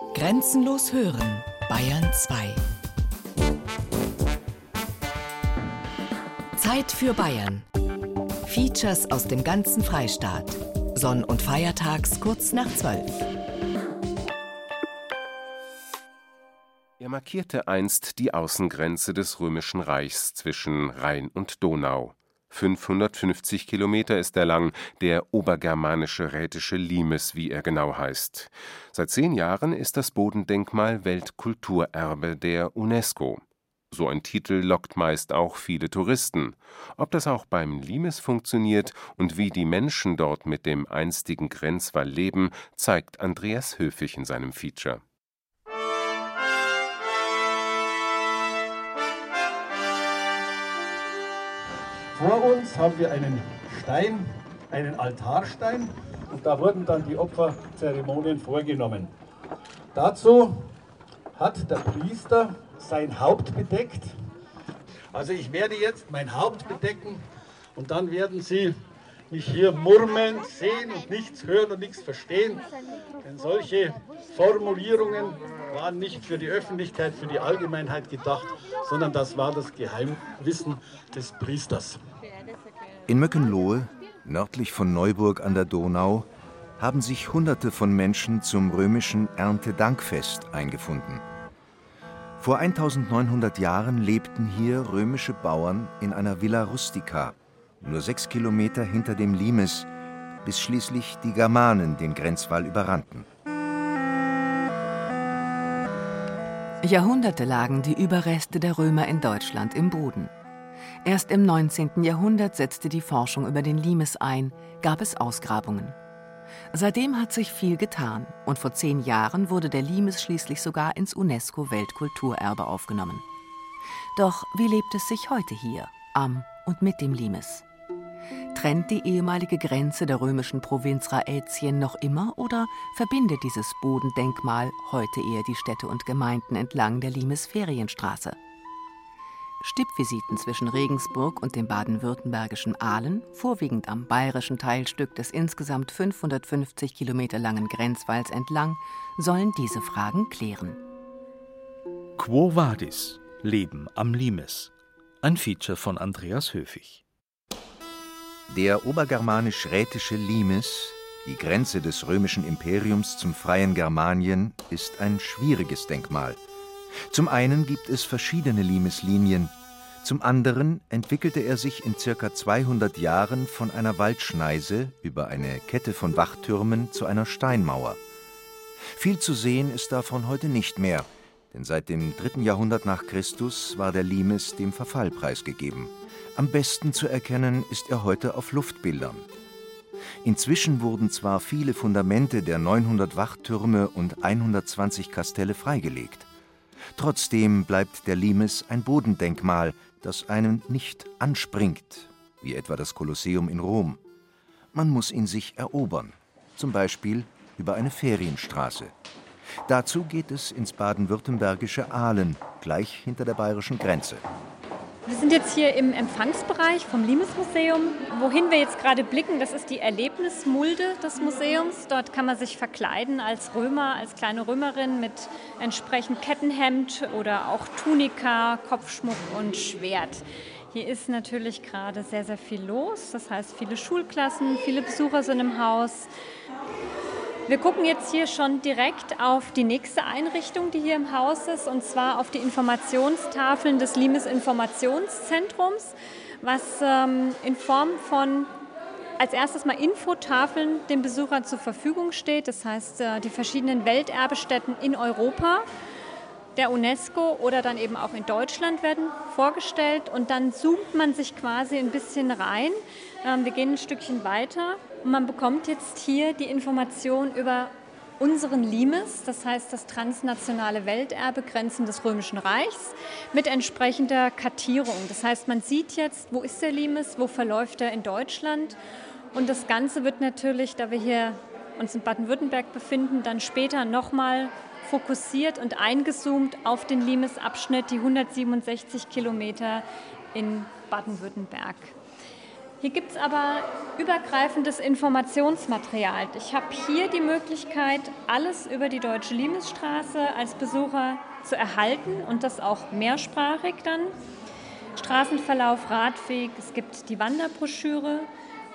Grenzenlos hören, Bayern 2. Zeit für Bayern. Features aus dem ganzen Freistaat. Sonn- und Feiertags kurz nach 12. Er markierte einst die Außengrenze des Römischen Reichs zwischen Rhein und Donau. 550 Kilometer ist er lang, der obergermanische rätische Limes, wie er genau heißt. Seit zehn Jahren ist das Bodendenkmal Weltkulturerbe der UNESCO. So ein Titel lockt meist auch viele Touristen. Ob das auch beim Limes funktioniert und wie die Menschen dort mit dem einstigen Grenzwall leben, zeigt Andreas Höfig in seinem Feature. Vor uns haben wir einen Stein, einen Altarstein und da wurden dann die Opferzeremonien vorgenommen. Dazu hat der Priester sein Haupt bedeckt. Also ich werde jetzt mein Haupt bedecken und dann werden Sie mich hier murmeln, sehen und nichts hören und nichts verstehen. Denn solche Formulierungen waren nicht für die Öffentlichkeit, für die Allgemeinheit gedacht, sondern das war das Geheimwissen des Priesters. In Möckenlohe, nördlich von Neuburg an der Donau, haben sich Hunderte von Menschen zum römischen Erntedankfest eingefunden. Vor 1900 Jahren lebten hier römische Bauern in einer Villa Rustica, nur sechs Kilometer hinter dem Limes, bis schließlich die Germanen den Grenzwall überrannten. Jahrhunderte lagen die Überreste der Römer in Deutschland im Boden. Erst im 19. Jahrhundert setzte die Forschung über den Limes ein, gab es Ausgrabungen. Seitdem hat sich viel getan und vor zehn Jahren wurde der Limes schließlich sogar ins UNESCO-Weltkulturerbe aufgenommen. Doch wie lebt es sich heute hier, am und mit dem Limes? Trennt die ehemalige Grenze der römischen Provinz Raetien noch immer oder verbindet dieses Bodendenkmal heute eher die Städte und Gemeinden entlang der Limes-Ferienstraße? Stippvisiten zwischen Regensburg und dem baden-württembergischen Aalen, vorwiegend am bayerischen Teilstück des insgesamt 550 Kilometer langen Grenzwalls entlang, sollen diese Fragen klären. Quo Vadis? Leben am Limes. Ein Feature von Andreas Höfig. Der obergermanisch-rätische Limes, die Grenze des römischen Imperiums zum freien Germanien, ist ein schwieriges Denkmal – zum einen gibt es verschiedene Limeslinien, zum anderen entwickelte er sich in circa 200 Jahren von einer Waldschneise über eine Kette von Wachtürmen zu einer Steinmauer. Viel zu sehen ist davon heute nicht mehr, denn seit dem 3. Jahrhundert nach Christus war der Limes dem Verfall preisgegeben. Am besten zu erkennen ist er heute auf Luftbildern. Inzwischen wurden zwar viele Fundamente der 900 Wachtürme und 120 Kastelle freigelegt. Trotzdem bleibt der Limes ein Bodendenkmal, das einen nicht anspringt, wie etwa das Kolosseum in Rom. Man muss ihn sich erobern, zum Beispiel über eine Ferienstraße. Dazu geht es ins baden-württembergische Aalen, gleich hinter der bayerischen Grenze. Wir sind jetzt hier im Empfangsbereich vom Limes-Museum. Wohin wir jetzt gerade blicken, das ist die Erlebnismulde des Museums. Dort kann man sich verkleiden als Römer, als kleine Römerin mit entsprechend Kettenhemd oder auch Tunika, Kopfschmuck und Schwert. Hier ist natürlich gerade sehr, sehr viel los. Das heißt, viele Schulklassen, viele Besucher sind im Haus. Wir gucken jetzt hier schon direkt auf die nächste Einrichtung, die hier im Haus ist, und zwar auf die Informationstafeln des Limes Informationszentrums, was ähm, in Form von als erstes mal Infotafeln den Besuchern zur Verfügung steht. Das heißt, äh, die verschiedenen Welterbestätten in Europa der UNESCO oder dann eben auch in Deutschland werden vorgestellt und dann zoomt man sich quasi ein bisschen rein. Ähm, wir gehen ein Stückchen weiter und man bekommt jetzt hier die Information über unseren Limes, das heißt das transnationale Welterbe Grenzen des Römischen Reichs, mit entsprechender Kartierung. Das heißt, man sieht jetzt, wo ist der Limes, wo verläuft er in Deutschland. Und das Ganze wird natürlich, da wir hier uns in Baden-Württemberg befinden, dann später nochmal fokussiert und eingezoomt auf den Limes-Abschnitt, die 167 Kilometer in Baden-Württemberg. Hier gibt es aber übergreifendes Informationsmaterial. Ich habe hier die Möglichkeit, alles über die Deutsche Limesstraße als Besucher zu erhalten und das auch mehrsprachig dann. Straßenverlauf, Radweg, es gibt die Wanderbroschüre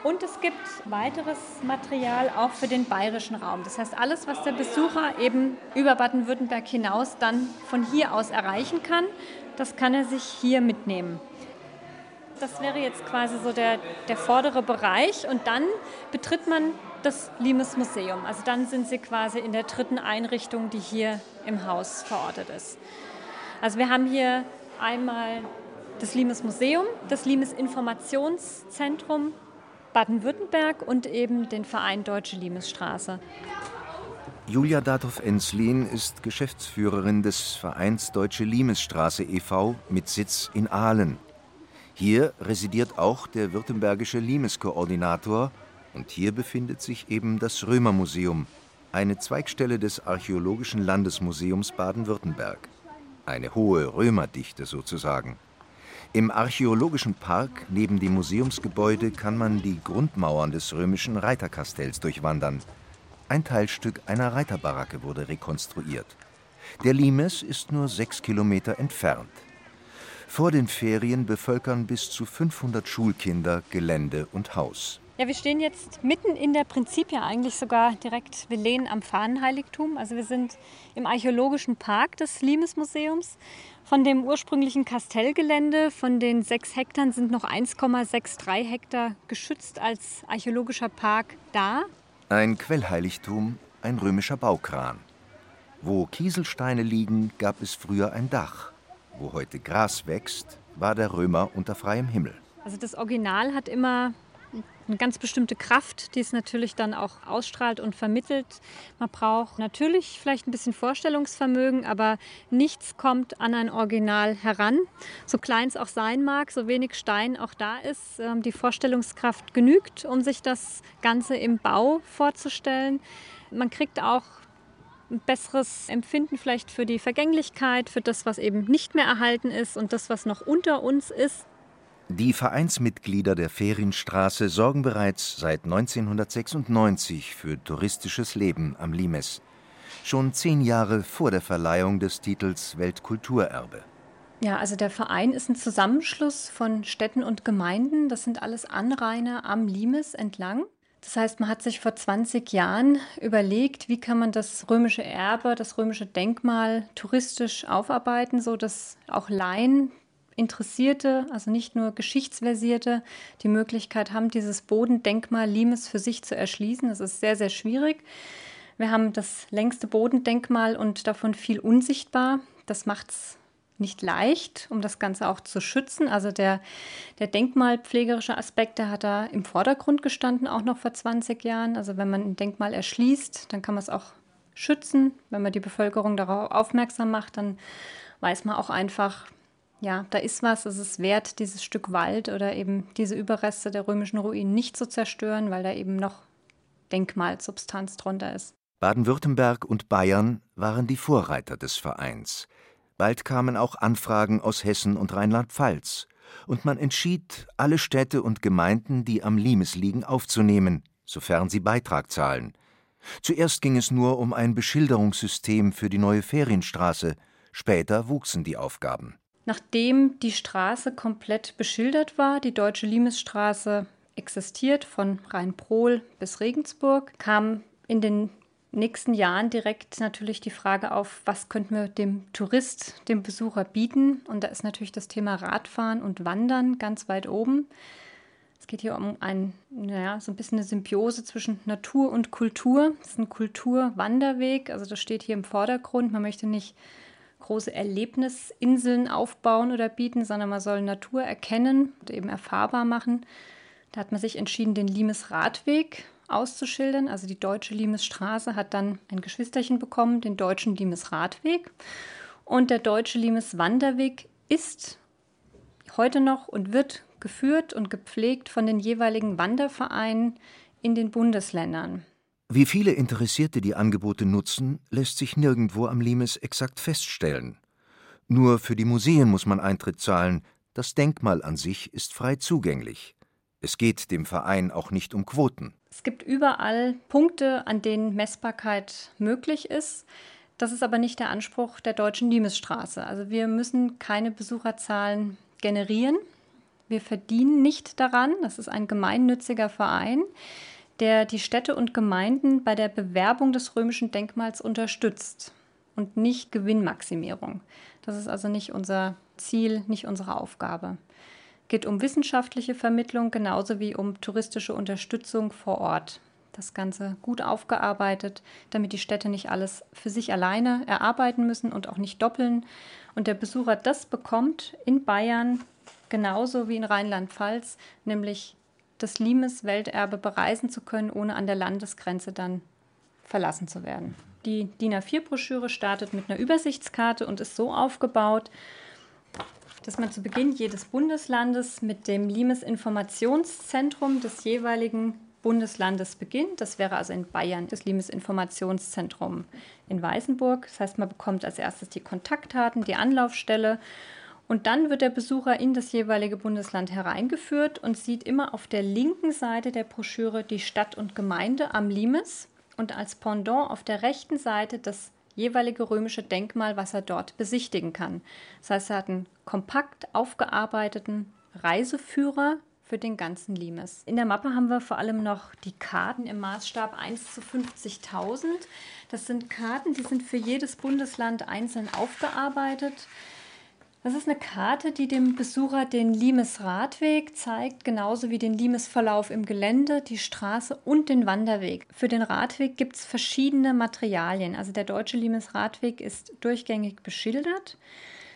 und es gibt weiteres Material auch für den bayerischen Raum. Das heißt, alles, was der Besucher eben über Baden-Württemberg hinaus dann von hier aus erreichen kann, das kann er sich hier mitnehmen. Das wäre jetzt quasi so der, der vordere Bereich und dann betritt man das Limes Museum. Also dann sind Sie quasi in der dritten Einrichtung, die hier im Haus verortet ist. Also wir haben hier einmal das Limes Museum, das Limes Informationszentrum Baden-Württemberg und eben den Verein Deutsche Limesstraße. Julia Dathoff-Enslin ist Geschäftsführerin des Vereins Deutsche Limesstraße e.V. mit Sitz in Aalen. Hier residiert auch der württembergische Limes-Koordinator und hier befindet sich eben das Römermuseum, eine Zweigstelle des Archäologischen Landesmuseums Baden-Württemberg. Eine hohe Römerdichte sozusagen. Im archäologischen Park neben dem Museumsgebäude kann man die Grundmauern des römischen Reiterkastells durchwandern. Ein Teilstück einer Reiterbaracke wurde rekonstruiert. Der Limes ist nur sechs Kilometer entfernt. Vor den Ferien bevölkern bis zu 500 Schulkinder Gelände und Haus. Ja, wir stehen jetzt mitten in der Prinzipia, eigentlich sogar direkt, wir lehnen am Fahnenheiligtum. Also wir sind im archäologischen Park des Limes-Museums. Von dem ursprünglichen Kastellgelände, von den sechs Hektar sind noch 1,63 Hektar geschützt als archäologischer Park da. Ein Quellheiligtum, ein römischer Baukran. Wo Kieselsteine liegen, gab es früher ein Dach. Wo heute Gras wächst, war der Römer unter freiem Himmel. Also das Original hat immer eine ganz bestimmte Kraft, die es natürlich dann auch ausstrahlt und vermittelt. Man braucht natürlich vielleicht ein bisschen Vorstellungsvermögen, aber nichts kommt an ein Original heran. So klein es auch sein mag, so wenig Stein auch da ist, ähm, die Vorstellungskraft genügt, um sich das Ganze im Bau vorzustellen. Man kriegt auch ein besseres Empfinden vielleicht für die Vergänglichkeit, für das, was eben nicht mehr erhalten ist und das, was noch unter uns ist. Die Vereinsmitglieder der Ferienstraße sorgen bereits seit 1996 für touristisches Leben am Limes. Schon zehn Jahre vor der Verleihung des Titels Weltkulturerbe. Ja, also der Verein ist ein Zusammenschluss von Städten und Gemeinden. Das sind alles Anrainer am Limes entlang. Das heißt, man hat sich vor 20 Jahren überlegt, wie kann man das römische Erbe, das römische Denkmal touristisch aufarbeiten, so dass auch Laien, Interessierte, also nicht nur Geschichtsversierte, die Möglichkeit haben, dieses Bodendenkmal Limes für sich zu erschließen. Das ist sehr, sehr schwierig. Wir haben das längste Bodendenkmal und davon viel unsichtbar. Das macht es nicht leicht, um das Ganze auch zu schützen. Also der, der denkmalpflegerische Aspekt, der hat da im Vordergrund gestanden, auch noch vor 20 Jahren. Also wenn man ein Denkmal erschließt, dann kann man es auch schützen. Wenn man die Bevölkerung darauf aufmerksam macht, dann weiß man auch einfach, ja, da ist was, es ist wert, dieses Stück Wald oder eben diese Überreste der römischen Ruinen nicht zu zerstören, weil da eben noch Denkmalsubstanz drunter ist. Baden-Württemberg und Bayern waren die Vorreiter des Vereins. Bald kamen auch Anfragen aus Hessen und Rheinland-Pfalz, und man entschied, alle Städte und Gemeinden, die am Limes liegen, aufzunehmen, sofern sie Beitrag zahlen. Zuerst ging es nur um ein Beschilderungssystem für die neue Ferienstraße, später wuchsen die Aufgaben. Nachdem die Straße komplett beschildert war, die Deutsche Limesstraße existiert von Rheinprohl bis Regensburg, kam in den nächsten Jahren direkt natürlich die Frage auf, was könnten wir dem Tourist, dem Besucher bieten? Und da ist natürlich das Thema Radfahren und Wandern ganz weit oben. Es geht hier um ein, naja, so ein bisschen eine Symbiose zwischen Natur und Kultur. Es ist ein Kulturwanderweg, also das steht hier im Vordergrund. Man möchte nicht große Erlebnisinseln aufbauen oder bieten, sondern man soll Natur erkennen und eben erfahrbar machen. Da hat man sich entschieden, den Limes Radweg auszuschildern. Also die deutsche Limesstraße hat dann ein Geschwisterchen bekommen, den deutschen Limes Radweg. Und der deutsche Limes Wanderweg ist heute noch und wird geführt und gepflegt von den jeweiligen Wandervereinen in den Bundesländern. Wie viele Interessierte die Angebote nutzen, lässt sich nirgendwo am Limes exakt feststellen. Nur für die Museen muss man Eintritt zahlen, das Denkmal an sich ist frei zugänglich. Es geht dem Verein auch nicht um Quoten. Es gibt überall Punkte, an denen Messbarkeit möglich ist. Das ist aber nicht der Anspruch der Deutschen Limesstraße. Also wir müssen keine Besucherzahlen generieren. Wir verdienen nicht daran. Das ist ein gemeinnütziger Verein, der die Städte und Gemeinden bei der Bewerbung des römischen Denkmals unterstützt und nicht Gewinnmaximierung. Das ist also nicht unser Ziel, nicht unsere Aufgabe. Geht um wissenschaftliche Vermittlung genauso wie um touristische Unterstützung vor Ort das Ganze gut aufgearbeitet, damit die Städte nicht alles für sich alleine erarbeiten müssen und auch nicht doppeln. Und der Besucher das bekommt in Bayern genauso wie in Rheinland-Pfalz, nämlich das Limes-Welterbe bereisen zu können, ohne an der Landesgrenze dann verlassen zu werden. Die DIN A4-Broschüre startet mit einer Übersichtskarte und ist so aufgebaut, dass man zu Beginn jedes Bundeslandes mit dem Limes-Informationszentrum des jeweiligen Bundeslandes beginnt. Das wäre also in Bayern das Limes-Informationszentrum in Weißenburg. Das heißt, man bekommt als erstes die Kontaktdaten, die Anlaufstelle und dann wird der Besucher in das jeweilige Bundesland hereingeführt und sieht immer auf der linken Seite der Broschüre die Stadt und Gemeinde am Limes und als Pendant auf der rechten Seite das jeweilige römische Denkmal, was er dort besichtigen kann. Das heißt, er hat einen kompakt aufgearbeiteten Reiseführer für den ganzen Limes. In der Mappe haben wir vor allem noch die Karten im Maßstab 1 zu 50.000. Das sind Karten, die sind für jedes Bundesland einzeln aufgearbeitet. Das ist eine Karte, die dem Besucher den Limes-Radweg zeigt, genauso wie den Limes-Verlauf im Gelände, die Straße und den Wanderweg. Für den Radweg gibt es verschiedene Materialien. Also der deutsche Limes-Radweg ist durchgängig beschildert.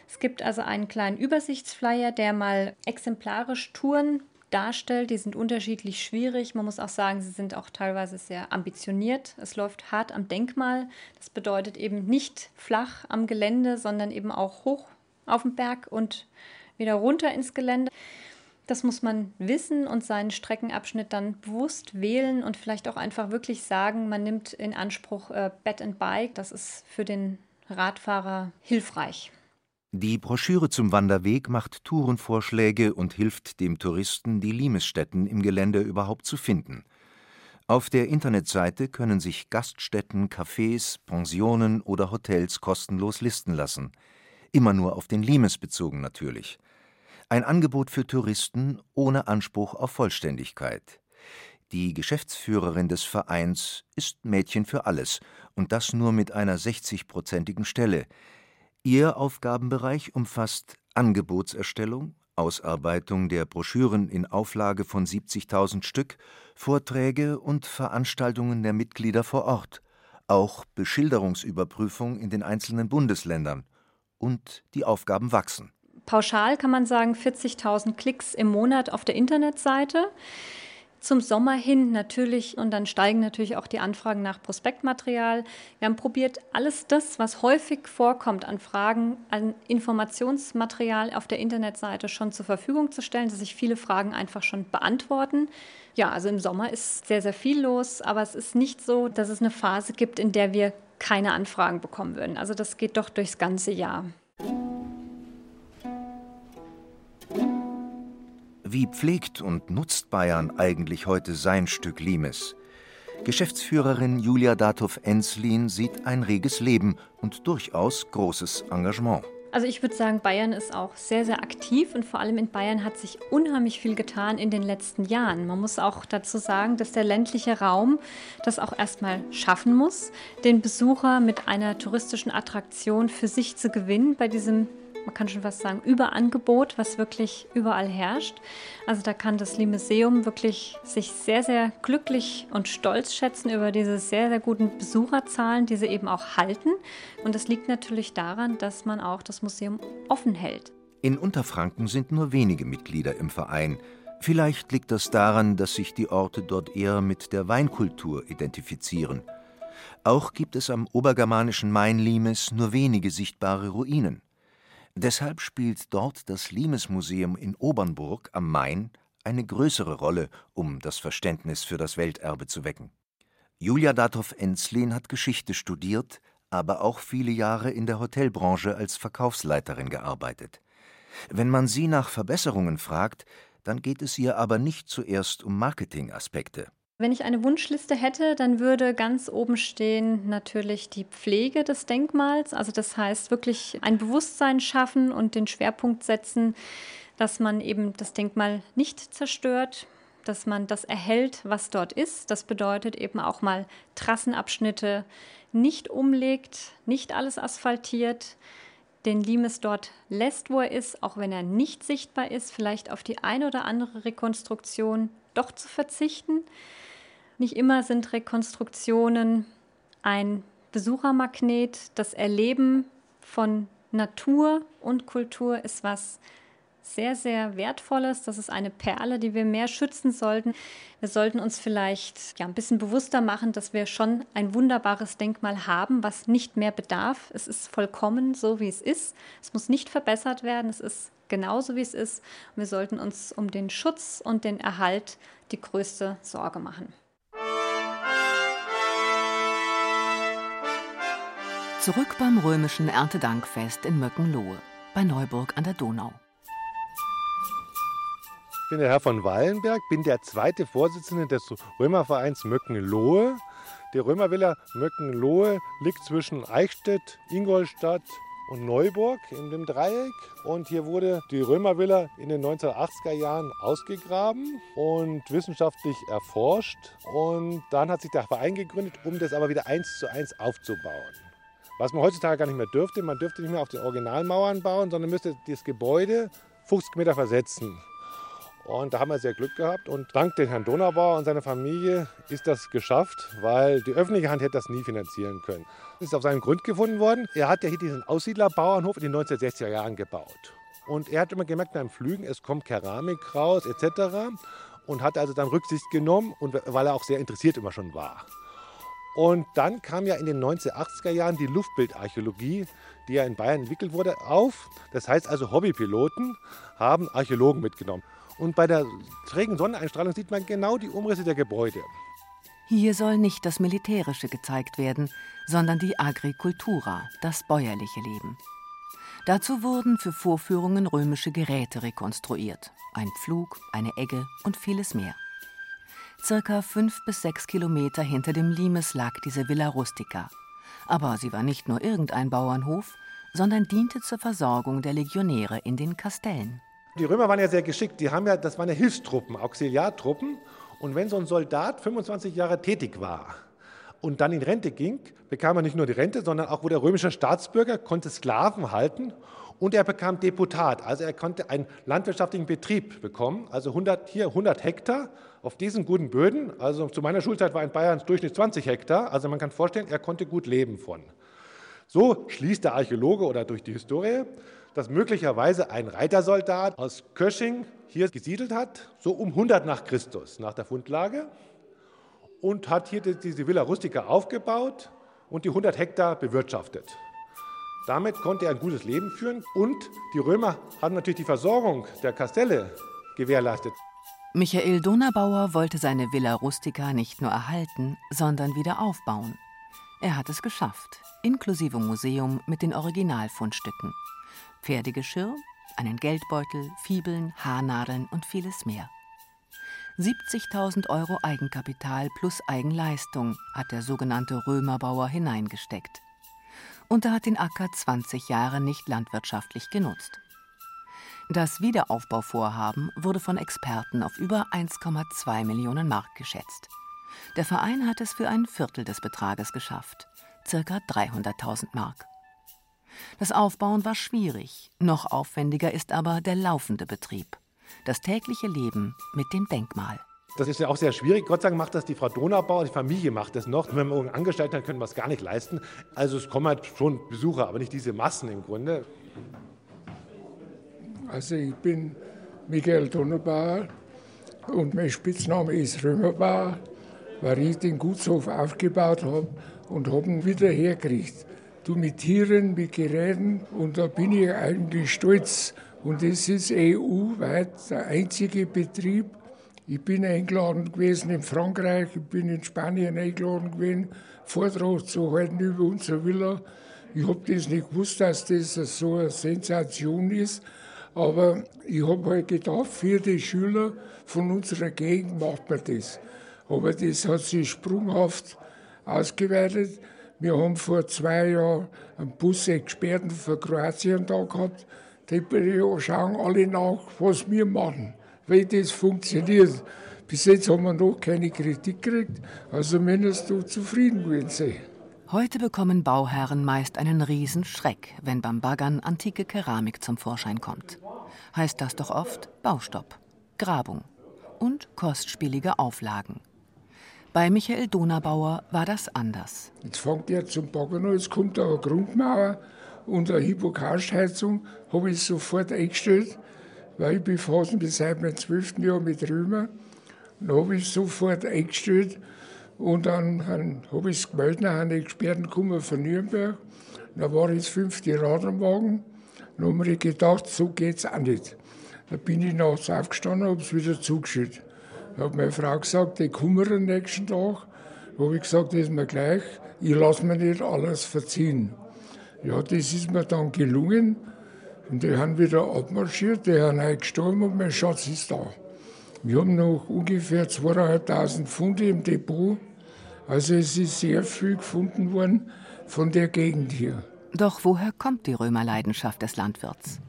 Es gibt also einen kleinen Übersichtsflyer, der mal exemplarisch Touren darstellt. Die sind unterschiedlich schwierig. Man muss auch sagen, sie sind auch teilweise sehr ambitioniert. Es läuft hart am Denkmal. Das bedeutet eben nicht flach am Gelände, sondern eben auch hoch auf dem Berg und wieder runter ins Gelände. Das muss man wissen und seinen Streckenabschnitt dann bewusst wählen und vielleicht auch einfach wirklich sagen, man nimmt in Anspruch äh, Bed and Bike. Das ist für den Radfahrer hilfreich. Die Broschüre zum Wanderweg macht Tourenvorschläge und hilft dem Touristen, die Limesstätten im Gelände überhaupt zu finden. Auf der Internetseite können sich Gaststätten, Cafés, Pensionen oder Hotels kostenlos listen lassen. Immer nur auf den Limes bezogen natürlich. Ein Angebot für Touristen ohne Anspruch auf Vollständigkeit. Die Geschäftsführerin des Vereins ist Mädchen für alles und das nur mit einer 60-prozentigen Stelle. Ihr Aufgabenbereich umfasst Angebotserstellung, Ausarbeitung der Broschüren in Auflage von 70.000 Stück, Vorträge und Veranstaltungen der Mitglieder vor Ort, auch Beschilderungsüberprüfung in den einzelnen Bundesländern. Und die Aufgaben wachsen. Pauschal kann man sagen 40.000 Klicks im Monat auf der Internetseite zum Sommer hin natürlich und dann steigen natürlich auch die Anfragen nach Prospektmaterial. Wir haben probiert, alles das, was häufig vorkommt an Fragen, an Informationsmaterial auf der Internetseite schon zur Verfügung zu stellen, dass sich viele Fragen einfach schon beantworten. Ja, also im Sommer ist sehr, sehr viel los, aber es ist nicht so, dass es eine Phase gibt, in der wir keine Anfragen bekommen würden. Also das geht doch durchs ganze Jahr. Wie pflegt und nutzt Bayern eigentlich heute sein Stück Limes? Geschäftsführerin Julia Datov-Enslin sieht ein reges Leben und durchaus großes Engagement. Also ich würde sagen, Bayern ist auch sehr, sehr aktiv und vor allem in Bayern hat sich unheimlich viel getan in den letzten Jahren. Man muss auch dazu sagen, dass der ländliche Raum das auch erstmal schaffen muss, den Besucher mit einer touristischen Attraktion für sich zu gewinnen bei diesem man kann schon fast sagen, Überangebot, was wirklich überall herrscht. Also da kann das Limuseum wirklich sich sehr, sehr glücklich und stolz schätzen über diese sehr, sehr guten Besucherzahlen, die sie eben auch halten. Und das liegt natürlich daran, dass man auch das Museum offen hält. In Unterfranken sind nur wenige Mitglieder im Verein. Vielleicht liegt das daran, dass sich die Orte dort eher mit der Weinkultur identifizieren. Auch gibt es am obergermanischen Main Limes nur wenige sichtbare Ruinen. Deshalb spielt dort das Limes-Museum in Obernburg am Main eine größere Rolle, um das Verständnis für das Welterbe zu wecken. Julia Datov-Enzlin hat Geschichte studiert, aber auch viele Jahre in der Hotelbranche als Verkaufsleiterin gearbeitet. Wenn man sie nach Verbesserungen fragt, dann geht es ihr aber nicht zuerst um Marketingaspekte. Wenn ich eine Wunschliste hätte, dann würde ganz oben stehen natürlich die Pflege des Denkmals. Also das heißt wirklich ein Bewusstsein schaffen und den Schwerpunkt setzen, dass man eben das Denkmal nicht zerstört, dass man das erhält, was dort ist. Das bedeutet eben auch mal Trassenabschnitte nicht umlegt, nicht alles asphaltiert, den Limes dort lässt, wo er ist, auch wenn er nicht sichtbar ist, vielleicht auf die eine oder andere Rekonstruktion doch zu verzichten. Nicht immer sind Rekonstruktionen ein Besuchermagnet. Das Erleben von Natur und Kultur ist was sehr, sehr Wertvolles. Das ist eine Perle, die wir mehr schützen sollten. Wir sollten uns vielleicht ja, ein bisschen bewusster machen, dass wir schon ein wunderbares Denkmal haben, was nicht mehr bedarf. Es ist vollkommen so, wie es ist. Es muss nicht verbessert werden. Es ist genauso, wie es ist. Wir sollten uns um den Schutz und den Erhalt die größte Sorge machen. Zurück beim römischen Erntedankfest in Möckenlohe bei Neuburg an der Donau. Ich bin der Herr von Wallenberg, bin der zweite Vorsitzende des Römervereins Möckenlohe. Die Römervilla Möckenlohe liegt zwischen Eichstätt, Ingolstadt und Neuburg in dem Dreieck. Und hier wurde die Römervilla in den 1980er Jahren ausgegraben und wissenschaftlich erforscht. Und dann hat sich der Verein gegründet, um das aber wieder eins zu eins aufzubauen. Was man heutzutage gar nicht mehr dürfte, man dürfte nicht mehr auf den Originalmauern bauen, sondern müsste das Gebäude 50 Meter versetzen. Und da haben wir sehr Glück gehabt. Und dank dem Herrn Donaubauer und seiner Familie ist das geschafft, weil die öffentliche Hand hätte das nie finanzieren können. Das ist auf seinem Grund gefunden worden. Er hat ja hier diesen Aussiedlerbauernhof in den 1960er Jahren gebaut. Und er hat immer gemerkt beim Flügen, es kommt Keramik raus etc. Und hat also dann Rücksicht genommen, und weil er auch sehr interessiert immer schon war. Und dann kam ja in den 1980er Jahren die Luftbildarchäologie, die ja in Bayern entwickelt wurde, auf. Das heißt also, Hobbypiloten haben Archäologen mitgenommen. Und bei der trägen Sonneneinstrahlung sieht man genau die Umrisse der Gebäude. Hier soll nicht das Militärische gezeigt werden, sondern die Agricultura, das bäuerliche Leben. Dazu wurden für Vorführungen römische Geräte rekonstruiert. Ein Pflug, eine Egge und vieles mehr. Circa fünf bis sechs Kilometer hinter dem Limes lag diese Villa Rustica. Aber sie war nicht nur irgendein Bauernhof, sondern diente zur Versorgung der Legionäre in den Kastellen. Die Römer waren ja sehr geschickt. Die haben ja, das waren ja Hilfstruppen, Auxiliartruppen. Und wenn so ein Soldat 25 Jahre tätig war und dann in Rente ging, bekam er nicht nur die Rente, sondern auch wurde er römischer Staatsbürger, konnte Sklaven halten und er bekam Deputat. Also er konnte einen landwirtschaftlichen Betrieb bekommen, also 100, hier 100 Hektar auf diesen guten Böden. Also zu meiner Schulzeit war in Bayern Durchschnitt 20 Hektar. Also man kann vorstellen, er konnte gut leben von. So schließt der Archäologe oder durch die Historie, dass möglicherweise ein Reitersoldat aus Kösching hier gesiedelt hat, so um 100 nach Christus, nach der Fundlage, und hat hier diese Villa Rustica aufgebaut und die 100 Hektar bewirtschaftet. Damit konnte er ein gutes Leben führen und die Römer haben natürlich die Versorgung der Kastelle gewährleistet. Michael Donabauer wollte seine Villa Rustica nicht nur erhalten, sondern wieder aufbauen. Er hat es geschafft, inklusive Museum mit den Originalfundstücken. Pferdegeschirr, einen Geldbeutel, Fibeln, Haarnadeln und vieles mehr. 70.000 Euro Eigenkapital plus Eigenleistung hat der sogenannte Römerbauer hineingesteckt. Und er hat den Acker 20 Jahre nicht landwirtschaftlich genutzt. Das Wiederaufbauvorhaben wurde von Experten auf über 1,2 Millionen Mark geschätzt. Der Verein hat es für ein Viertel des Betrages geschafft, ca. 300.000 Mark. Das Aufbauen war schwierig, noch aufwendiger ist aber der laufende Betrieb, das tägliche Leben mit dem Denkmal. Das ist ja auch sehr schwierig. Gott sei Dank macht das die Frau Donaubauer, die Familie macht das noch. Wenn wir irgendeinen Angestellten haben, können wir es gar nicht leisten. Also es kommen halt schon Besucher, aber nicht diese Massen im Grunde. Also ich bin Michael Donnerbauer und mein Spitzname ist Römerbauer, weil ich den Gutshof aufgebaut habe und habe ihn wieder hergekriegt. Du mit Tieren, mit Geräten und da bin ich eigentlich stolz. Und es ist EU-weit der einzige Betrieb. Ich bin eingeladen gewesen in Frankreich, ich bin in Spanien eingeladen gewesen, Vortrag zu halten über unsere Villa. Ich habe das nicht gewusst, dass das so eine Sensation ist. Aber ich habe halt gedacht, für die Schüler von unserer Gegend macht man das. Aber das hat sich sprunghaft ausgeweitet. Wir haben vor zwei Jahren einen Busexperten von Kroatien da gehabt. Die schauen alle nach, was wir machen, wie das funktioniert. Bis jetzt haben wir noch keine Kritik gekriegt, also mindestens du zufrieden gewesen. Heute bekommen Bauherren meist einen Riesenschreck, wenn beim Baggern antike Keramik zum Vorschein kommt. Heißt das doch oft Baustopp, Grabung und kostspielige Auflagen. Bei Michael Donabauer war das anders. Jetzt fängt er zum Baggern an, jetzt kommt eine Grundmauer und eine Hypokarschheizung, habe ich sofort eingestellt, weil ich befasse mich seit meinem 12. Jahr mit Römer. Dann habe ich sofort eingestellt und dann, dann habe ich es gemeldet, dann haben die Experten gekommen von Nürnberg. Da war das fünfte Rad am Wagen. Dann habe ich gedacht, so geht es auch nicht. Da bin ich nachts aufgestanden und habe es wieder zugeschüttet. Da hat meine Frau gesagt, die kommen am nächsten Tag. Da habe ich gesagt, das ist mir gleich, ich lasse mir nicht alles verziehen. Ja, das ist mir dann gelungen. Und die haben wieder abmarschiert, die haben gestorben und mein Schatz ist da. Wir haben noch ungefähr 2.500 Pfunde im Depot. Also es ist sehr viel gefunden worden von der Gegend hier. Doch woher kommt die Römerleidenschaft des Landwirts?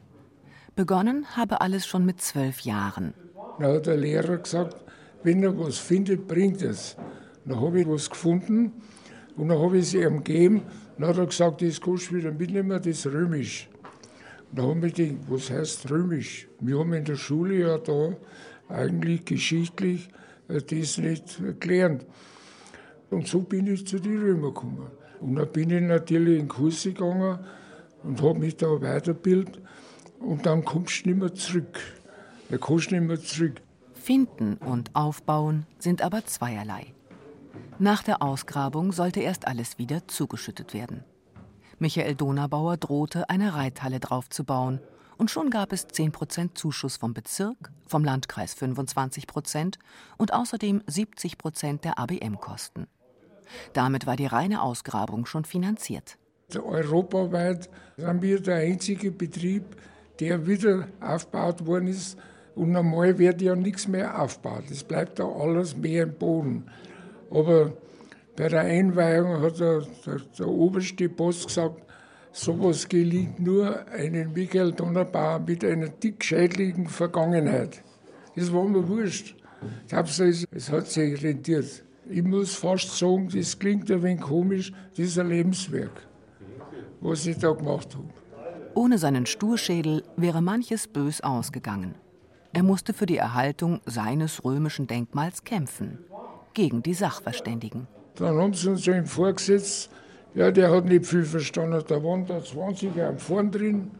Begonnen habe alles schon mit zwölf Jahren. Da hat der Lehrer gesagt, wenn er was findet, bringt es. Dann habe ich was gefunden und dann habe ich es ihm gegeben. Dann hat er gesagt, das kannst du wieder mitnehmen, das ist römisch. Dann haben wir gedacht, was heißt römisch? Wir haben in der Schule ja da eigentlich geschichtlich das nicht gelernt. Und so bin ich zu den Römern gekommen. Und dann bin ich natürlich in Kurse gegangen und habe mich da weitergebildet. Und dann kommst du nicht mehr zurück. Da kommst du nicht mehr zurück. Finden und aufbauen sind aber zweierlei. Nach der Ausgrabung sollte erst alles wieder zugeschüttet werden. Michael Donabauer drohte, eine Reithalle draufzubauen. Und schon gab es 10% Zuschuss vom Bezirk, vom Landkreis 25% und außerdem 70% der ABM-Kosten. Damit war die reine Ausgrabung schon finanziert. Europaweit sind wir der einzige Betrieb, der wieder aufgebaut worden ist. Und normal wird ja nichts mehr aufgebaut. Es bleibt da alles mehr im Boden. Aber bei der Einweihung hat der, der, der oberste Boss gesagt, sowas gelingt nur einem Michael Donnerbauer mit einer dickschädlichen Vergangenheit. Das war mir wurscht. Hauptsache, es hat sich rentiert ich muss fast sagen, das klingt ein wenig komisch, das ist ein Lebenswerk, was ich da gemacht habe. Ohne seinen Sturschädel wäre manches bös ausgegangen. Er musste für die Erhaltung seines römischen Denkmals kämpfen, gegen die Sachverständigen. Dann haben sie uns ihm vorgesetzt, ja, der hat nicht viel verstanden. Da waren da 20 am vorn drin,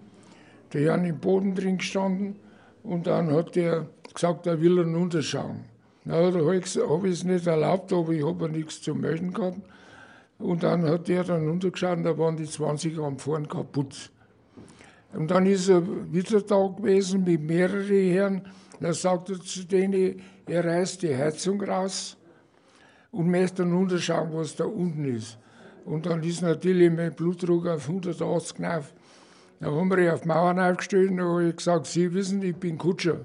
die haben im Boden drin gestanden und dann hat er gesagt, er will ihn unterschauen. Na, da habe ich es nicht erlaubt, aber ich habe nichts zu melden gehabt. Und dann hat der dann untergeschaut und da waren die 20 am Fahren kaputt. Und dann ist er wieder da gewesen mit mehreren Herren. Da sagt er zu denen, er reißt die Heizung raus und möchte dann unterschauen, was da unten ist. Und dann ist natürlich mein Blutdruck auf 180 knauf. Da haben wir ihn auf die Mauern aufgestellt und habe ich gesagt, Sie wissen, ich bin Kutscher.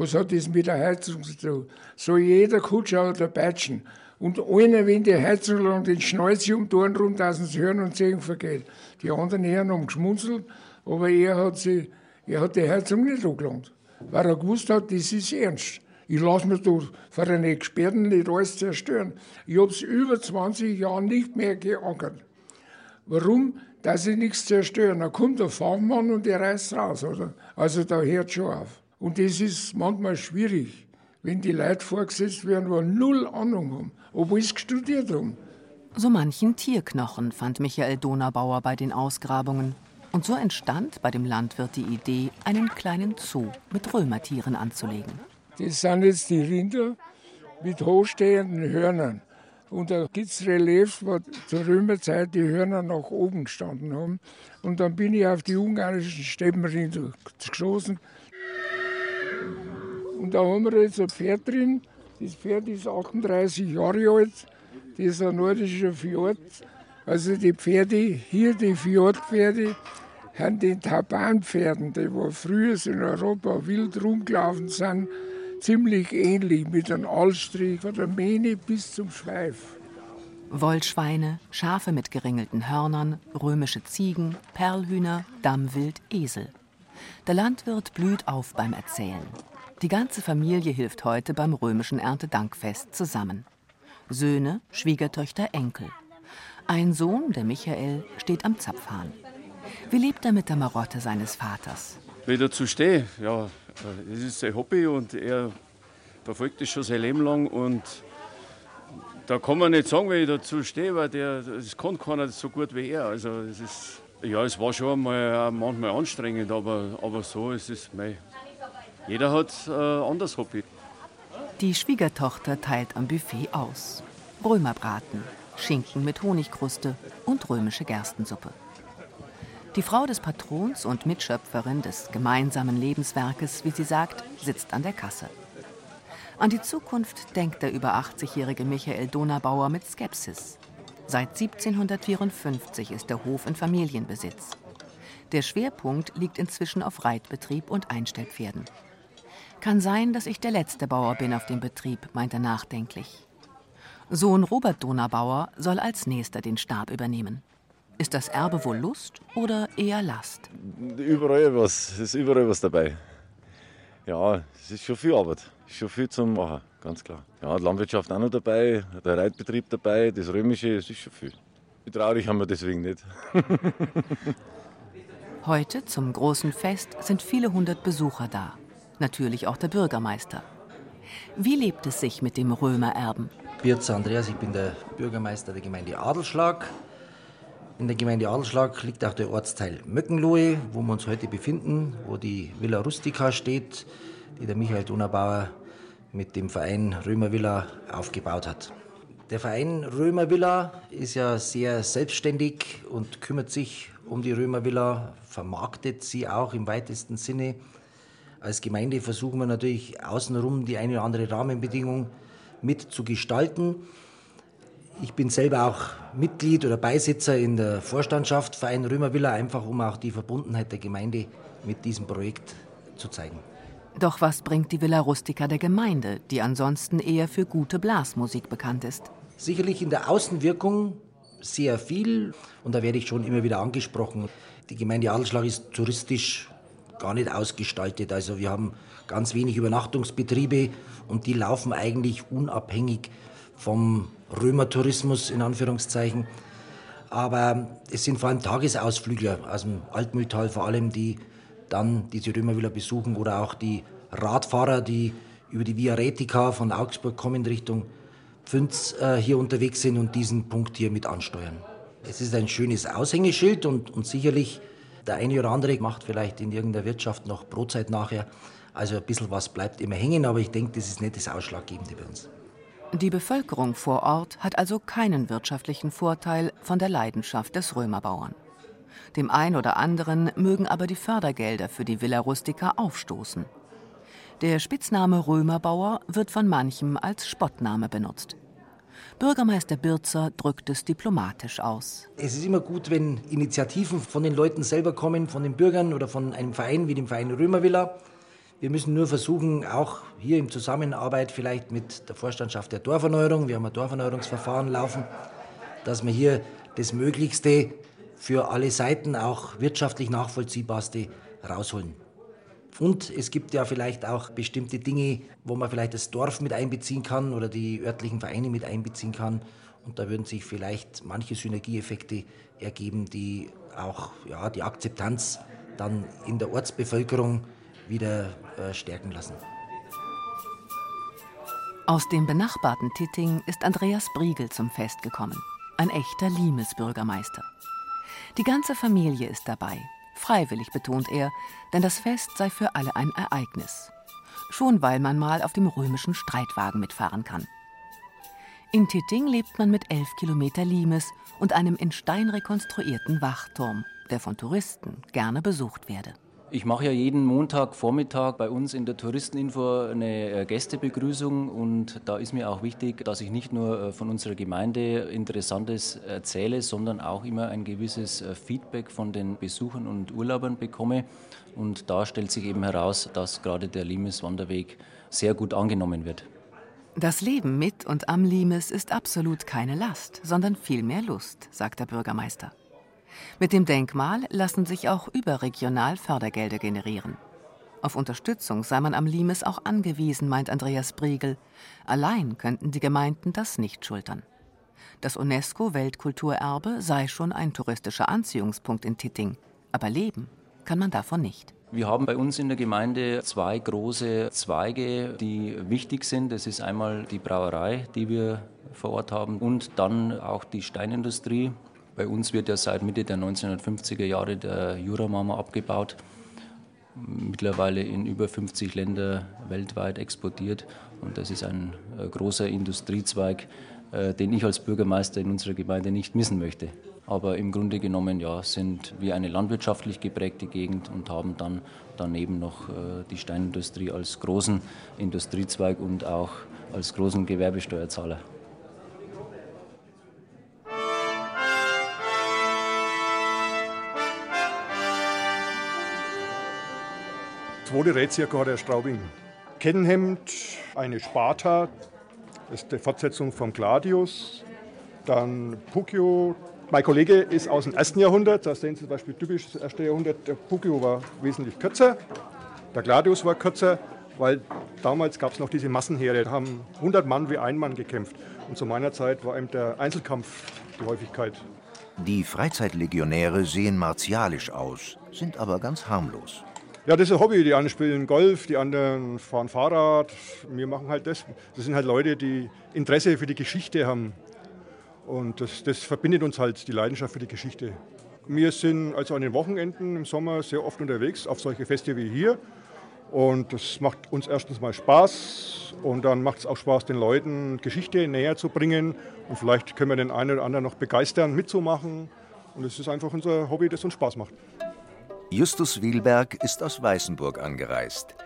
Was hat das mit der Heizung zu tun? So jeder Kutscher ein Peitschen. Und einer, wenn die Heizung lang den Schnäuze Toren rum, dass sie hören und sehen vergeht. Die anderen Herren haben geschmunzelt, aber er hat, sie, er hat die Heizung nicht angelangt. Weil er gewusst hat, das ist ernst. Ich lasse mir da von den Experten nicht alles zerstören. Ich habe es über 20 Jahre nicht mehr geackert. Warum? Dass ich nichts zerstören. Da kommt der Fachmann und der reißt raus, oder? Also da hört schon auf. Und das ist manchmal schwierig, wenn die Leute vorgesetzt werden, die null Ahnung haben, obwohl sie studiert haben. So manchen Tierknochen fand Michael Donabauer bei den Ausgrabungen. Und so entstand bei dem Landwirt die Idee, einen kleinen Zoo mit Römertieren anzulegen. Das sind jetzt die Rinder mit hochstehenden Hörnern. Und da gibt es Reliefs, wo zur Römerzeit die Hörner nach oben gestanden haben. Und dann bin ich auf die ungarischen Steppenrinder geschossen und da haben wir jetzt ein Pferd drin. Das Pferd ist 38 Jahre alt. Das ist ein nordischer Fjord. Also die Pferde, hier die Fjordpferde, an den Tabanpferden, die wo früher in Europa wild rumgelaufen sind, ziemlich ähnlich mit einem Allstrich von der Mähne bis zum Schweif. Wollschweine, Schafe mit geringelten Hörnern, römische Ziegen, Perlhühner, Dammwild, Esel. Der Landwirt blüht auf beim Erzählen. Die ganze Familie hilft heute beim römischen Erntedankfest zusammen. Söhne, Schwiegertöchter, Enkel. Ein Sohn, der Michael, steht am Zapfhahn. Wie lebt er mit der Marotte seines Vaters? Wie ich dazu stehe, ja, es ist sein Hobby und er verfolgt es schon sein Leben lang und da kann man nicht sagen, wie ich dazu stehe, weil der, das kann keiner so gut wie er. Also es ist, ja, es war schon mal manchmal anstrengend, aber, aber so ist es. Jeder hat äh, anderes Hobby. Die Schwiegertochter teilt am Buffet aus. Römerbraten, Schinken mit Honigkruste und römische Gerstensuppe. Die Frau des Patrons und Mitschöpferin des gemeinsamen Lebenswerkes, wie sie sagt, sitzt an der Kasse. An die Zukunft denkt der über 80-jährige Michael Donabauer mit Skepsis. Seit 1754 ist der Hof in Familienbesitz. Der Schwerpunkt liegt inzwischen auf Reitbetrieb und Einstellpferden. Kann sein, dass ich der letzte Bauer bin auf dem Betrieb, meint er nachdenklich. Sohn Robert Donabauer soll als nächster den Stab übernehmen. Ist das Erbe wohl Lust oder eher Last? Überall was, es ist überall was dabei. Ja, es ist schon viel Arbeit, es ist schon viel zum Machen, ganz klar. Ja, die Landwirtschaft auch noch dabei, der Reitbetrieb dabei, das Römische, es ist schon viel. Traurig haben wir deswegen nicht. Heute zum großen Fest sind viele hundert Besucher da. Natürlich auch der Bürgermeister. Wie lebt es sich mit dem Römererben? Birzer Andreas, ich bin der Bürgermeister der Gemeinde Adelschlag. In der Gemeinde Adelschlag liegt auch der Ortsteil Möckenlohe, wo wir uns heute befinden, wo die Villa Rustica steht, die der Michael Donabauer mit dem Verein Römervilla aufgebaut hat. Der Verein Römervilla ist ja sehr selbstständig und kümmert sich um die Römervilla, vermarktet sie auch im weitesten Sinne. Als Gemeinde versuchen wir natürlich außenrum die eine oder andere Rahmenbedingung mit zu gestalten. Ich bin selber auch Mitglied oder Beisitzer in der Vorstandschaft Verein Römervilla, einfach um auch die Verbundenheit der Gemeinde mit diesem Projekt zu zeigen. Doch was bringt die Villa Rustica der Gemeinde, die ansonsten eher für gute Blasmusik bekannt ist? Sicherlich in der Außenwirkung sehr viel und da werde ich schon immer wieder angesprochen. Die Gemeinde Adelschlag ist touristisch gar nicht ausgestaltet. Also wir haben ganz wenig Übernachtungsbetriebe und die laufen eigentlich unabhängig vom Römertourismus in Anführungszeichen. Aber es sind vor allem Tagesausflügler aus dem Altmühltal vor allem, die dann diese Römervilla besuchen oder auch die Radfahrer, die über die Via Retica von Augsburg kommen Richtung Pfünz äh, hier unterwegs sind und diesen Punkt hier mit ansteuern. Es ist ein schönes Aushängeschild und, und sicherlich der eine oder andere macht vielleicht in irgendeiner Wirtschaft noch Brotzeit nachher. Also ein bisschen was bleibt immer hängen, aber ich denke, das ist nicht das Ausschlaggebende bei uns. Die Bevölkerung vor Ort hat also keinen wirtschaftlichen Vorteil von der Leidenschaft des Römerbauern. Dem einen oder anderen mögen aber die Fördergelder für die Villa Rustica aufstoßen. Der Spitzname Römerbauer wird von manchem als Spottname benutzt. Bürgermeister Birzer drückt es diplomatisch aus. Es ist immer gut, wenn Initiativen von den Leuten selber kommen, von den Bürgern oder von einem Verein wie dem Verein Römervilla. Wir müssen nur versuchen, auch hier in Zusammenarbeit vielleicht mit der Vorstandschaft der Dorferneuerung, wir haben ein Dorferneuerungsverfahren laufen, dass wir hier das Möglichste für alle Seiten auch wirtschaftlich nachvollziehbarste rausholen. Und es gibt ja vielleicht auch bestimmte Dinge, wo man vielleicht das Dorf mit einbeziehen kann oder die örtlichen Vereine mit einbeziehen kann. Und da würden sich vielleicht manche Synergieeffekte ergeben, die auch ja, die Akzeptanz dann in der Ortsbevölkerung wieder äh, stärken lassen. Aus dem benachbarten Titting ist Andreas Briegel zum Fest gekommen. Ein echter Limes-Bürgermeister. Die ganze Familie ist dabei. Freiwillig betont er, denn das Fest sei für alle ein Ereignis. Schon weil man mal auf dem römischen Streitwagen mitfahren kann. In Titting lebt man mit elf Kilometer Limes und einem in Stein rekonstruierten Wachturm, der von Touristen gerne besucht werde. Ich mache ja jeden Montagvormittag bei uns in der Touristeninfo eine äh, Gästebegrüßung und da ist mir auch wichtig, dass ich nicht nur äh, von unserer Gemeinde Interessantes erzähle, sondern auch immer ein gewisses äh, Feedback von den Besuchern und Urlaubern bekomme. Und da stellt sich eben heraus, dass gerade der Limes-Wanderweg sehr gut angenommen wird. Das Leben mit und am Limes ist absolut keine Last, sondern vielmehr Lust, sagt der Bürgermeister. Mit dem Denkmal lassen sich auch überregional Fördergelder generieren. Auf Unterstützung sei man am Limes auch angewiesen, meint Andreas Briegel. Allein könnten die Gemeinden das nicht schultern. Das UNESCO-Weltkulturerbe sei schon ein touristischer Anziehungspunkt in Titting. Aber leben kann man davon nicht. Wir haben bei uns in der Gemeinde zwei große Zweige, die wichtig sind. Das ist einmal die Brauerei, die wir vor Ort haben, und dann auch die Steinindustrie. Bei uns wird ja seit Mitte der 1950er Jahre der Juramarmor abgebaut, mittlerweile in über 50 Länder weltweit exportiert. Und das ist ein äh, großer Industriezweig, äh, den ich als Bürgermeister in unserer Gemeinde nicht missen möchte. Aber im Grunde genommen ja, sind wir eine landwirtschaftlich geprägte Gegend und haben dann daneben noch äh, die Steinindustrie als großen Industriezweig und auch als großen Gewerbesteuerzahler. Zweite Rätzirkel hat er Straubing. Kettenhemd, eine Sparta, das ist die Fortsetzung von Gladius. Dann Puccio. Mein Kollege ist aus dem ersten Jahrhundert, da sehen Sie zum Beispiel typisch das erste Jahrhundert. Der Puccio war wesentlich kürzer, der Gladius war kürzer, weil damals gab es noch diese Massenheere. Da haben 100 Mann wie ein Mann gekämpft. Und zu meiner Zeit war eben der Einzelkampf die Häufigkeit. Die Freizeitlegionäre sehen martialisch aus, sind aber ganz harmlos. Ja, das ist ein Hobby. Die einen spielen Golf, die anderen fahren Fahrrad. Wir machen halt das. Das sind halt Leute, die Interesse für die Geschichte haben. Und das, das verbindet uns halt, die Leidenschaft für die Geschichte. Wir sind also an den Wochenenden im Sommer sehr oft unterwegs auf solche Feste wie hier. Und das macht uns erstens mal Spaß und dann macht es auch Spaß, den Leuten Geschichte näher zu bringen. Und vielleicht können wir den einen oder anderen noch begeistern, mitzumachen. Und es ist einfach unser Hobby, das uns Spaß macht. Justus Wielberg ist aus Weißenburg angereist.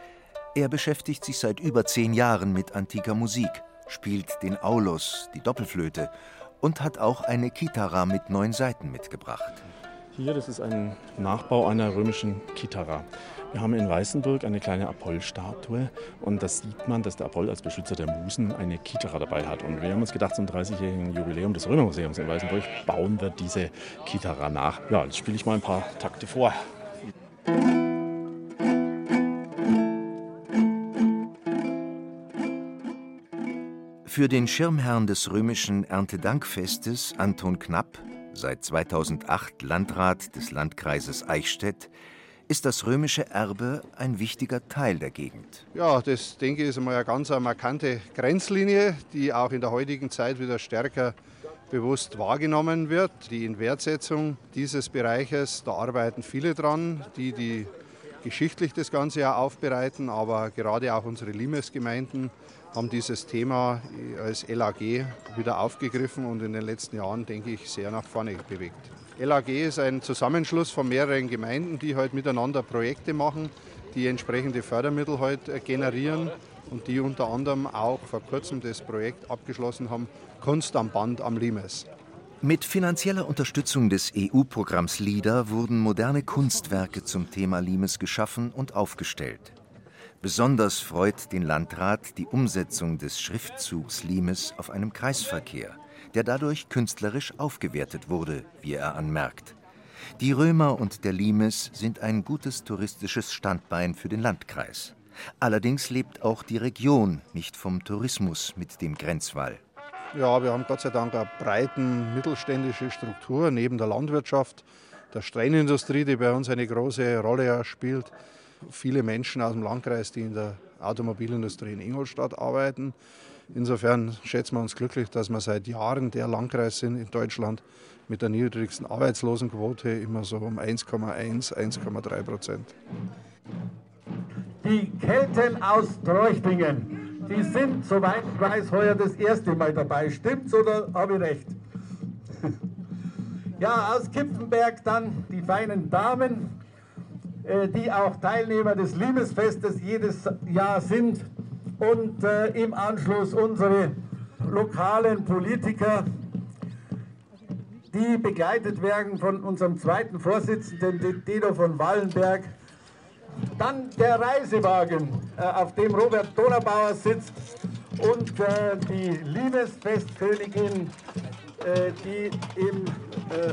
Er beschäftigt sich seit über zehn Jahren mit antiker Musik, spielt den Aulus, die Doppelflöte und hat auch eine Kitara mit neun Saiten mitgebracht. Hier, das ist ein Nachbau einer römischen Kitara. Wir haben in Weißenburg eine kleine Apoll-Statue und da sieht man, dass der Apoll als Beschützer der Musen eine Kitara dabei hat. Und wir haben uns gedacht, zum 30-jährigen Jubiläum des Römermuseums in Weißenburg bauen wir diese Kitara nach. Ja, jetzt spiele ich mal ein paar Takte vor. Für den Schirmherrn des römischen Erntedankfestes, Anton Knapp, seit 2008 Landrat des Landkreises Eichstätt, ist das römische Erbe ein wichtiger Teil der Gegend. Ja, das denke ich ist einmal eine ganz markante Grenzlinie, die auch in der heutigen Zeit wieder stärker bewusst wahrgenommen wird. Die Inwertsetzung dieses Bereiches, da arbeiten viele dran, die, die geschichtlich das Ganze ja aufbereiten, aber gerade auch unsere Limes-Gemeinden haben dieses Thema als LAG wieder aufgegriffen und in den letzten Jahren, denke ich, sehr nach vorne bewegt. LAG ist ein Zusammenschluss von mehreren Gemeinden, die halt miteinander Projekte machen, die entsprechende Fördermittel halt generieren und die unter anderem auch vor kurzem das Projekt abgeschlossen haben, Kunst am Band am Limes. Mit finanzieller Unterstützung des EU-Programms LIDA wurden moderne Kunstwerke zum Thema Limes geschaffen und aufgestellt. Besonders freut den Landrat die Umsetzung des Schriftzugs Limes auf einem Kreisverkehr, der dadurch künstlerisch aufgewertet wurde, wie er anmerkt. Die Römer und der Limes sind ein gutes touristisches Standbein für den Landkreis. Allerdings lebt auch die Region nicht vom Tourismus mit dem Grenzwall. Ja, wir haben Gott sei Dank eine breiten mittelständische Struktur neben der Landwirtschaft, der Steinindustrie, die bei uns eine große Rolle spielt. Viele Menschen aus dem Landkreis, die in der Automobilindustrie in Ingolstadt arbeiten. Insofern schätzen wir uns glücklich, dass wir seit Jahren der Landkreis sind in Deutschland mit der niedrigsten Arbeitslosenquote, immer so um 1,1, 1,3 Prozent. Die Kelten aus Treuchtingen die sind, soweit ich weiß, heuer das erste Mal dabei. Stimmt's oder habe ich recht? ja, aus Kipfenberg dann die feinen Damen. äh, die auch Teilnehmer des Limesfestes jedes Jahr sind und äh, im Anschluss unsere lokalen Politiker, die begleitet werden von unserem zweiten Vorsitzenden, Dedo von Wallenberg. Dann der Reisewagen, äh, auf dem Robert Donnerbauer sitzt und äh, die Limesfestkönigin, äh, die im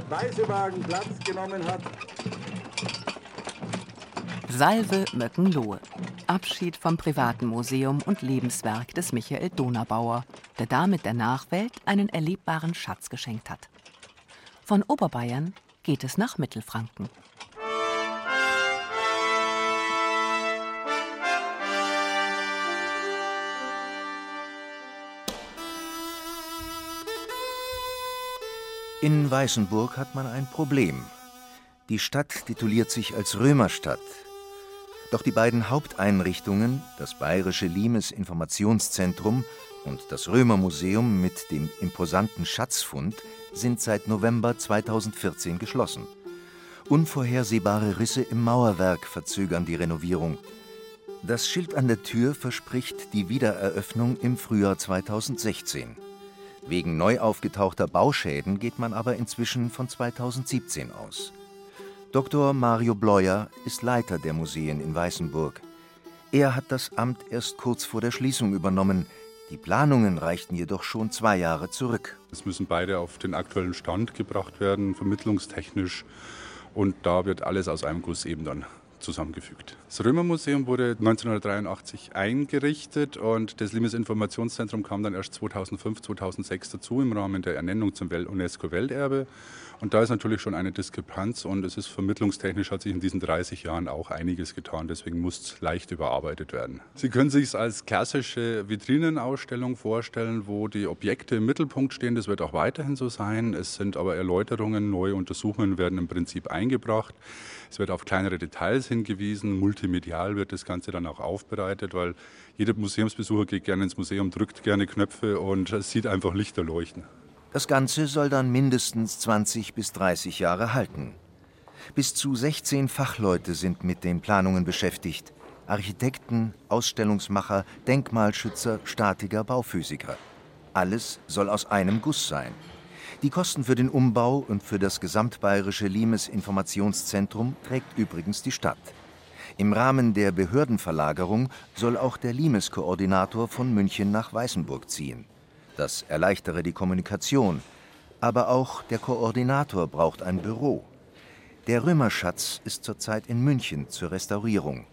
Reisewagen Platz genommen hat. Salve Möckenlohe. Abschied vom privaten Museum und Lebenswerk des Michael Donabauer, der damit der Nachwelt einen erlebbaren Schatz geschenkt hat. Von Oberbayern geht es nach Mittelfranken. In Weißenburg hat man ein Problem. Die Stadt tituliert sich als Römerstadt. Doch die beiden Haupteinrichtungen, das Bayerische Limes Informationszentrum und das Römermuseum mit dem imposanten Schatzfund, sind seit November 2014 geschlossen. Unvorhersehbare Risse im Mauerwerk verzögern die Renovierung. Das Schild an der Tür verspricht die Wiedereröffnung im Frühjahr 2016. Wegen neu aufgetauchter Bauschäden geht man aber inzwischen von 2017 aus. Dr. Mario Bleuer ist Leiter der Museen in Weißenburg. Er hat das Amt erst kurz vor der Schließung übernommen. Die Planungen reichten jedoch schon zwei Jahre zurück. Es müssen beide auf den aktuellen Stand gebracht werden, vermittlungstechnisch. Und da wird alles aus einem Guss eben dann zusammengefügt. Das Römermuseum wurde 1983 eingerichtet und das Limes Informationszentrum kam dann erst 2005, 2006 dazu im Rahmen der Ernennung zum UNESCO-Welterbe. Und da ist natürlich schon eine Diskrepanz und es ist vermittlungstechnisch hat sich in diesen 30 Jahren auch einiges getan. Deswegen muss es leicht überarbeitet werden. Sie können sich es als klassische Vitrinenausstellung vorstellen, wo die Objekte im Mittelpunkt stehen. Das wird auch weiterhin so sein. Es sind aber Erläuterungen, neue Untersuchungen werden im Prinzip eingebracht. Es wird auf kleinere Details hingewiesen. Multimedial wird das Ganze dann auch aufbereitet, weil jeder Museumsbesucher geht gerne ins Museum, drückt gerne Knöpfe und sieht einfach Lichter leuchten. Das Ganze soll dann mindestens 20 bis 30 Jahre halten. Bis zu 16 Fachleute sind mit den Planungen beschäftigt. Architekten, Ausstellungsmacher, Denkmalschützer, Statiker, Bauphysiker. Alles soll aus einem Guss sein. Die Kosten für den Umbau und für das gesamtbayerische Limes Informationszentrum trägt übrigens die Stadt. Im Rahmen der Behördenverlagerung soll auch der Limes-Koordinator von München nach Weißenburg ziehen. Das erleichtere die Kommunikation. Aber auch der Koordinator braucht ein Büro. Der Römerschatz ist zurzeit in München zur Restaurierung.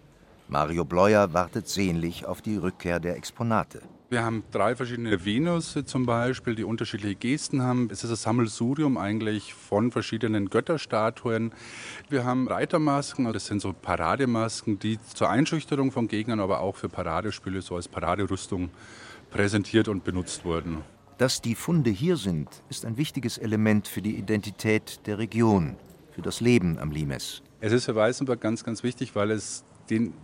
Mario Bleuer wartet sehnlich auf die Rückkehr der Exponate. Wir haben drei verschiedene Venus zum Beispiel, die unterschiedliche Gesten haben. Es ist ein Sammelsurium eigentlich von verschiedenen Götterstatuen. Wir haben Reitermasken, das sind so Parademasken, die zur Einschüchterung von Gegnern, aber auch für Paradespiele so als Paraderüstung präsentiert und benutzt wurden. Dass die Funde hier sind, ist ein wichtiges Element für die Identität der Region, für das Leben am Limes. Es ist für Weißenburg ganz, ganz wichtig, weil es den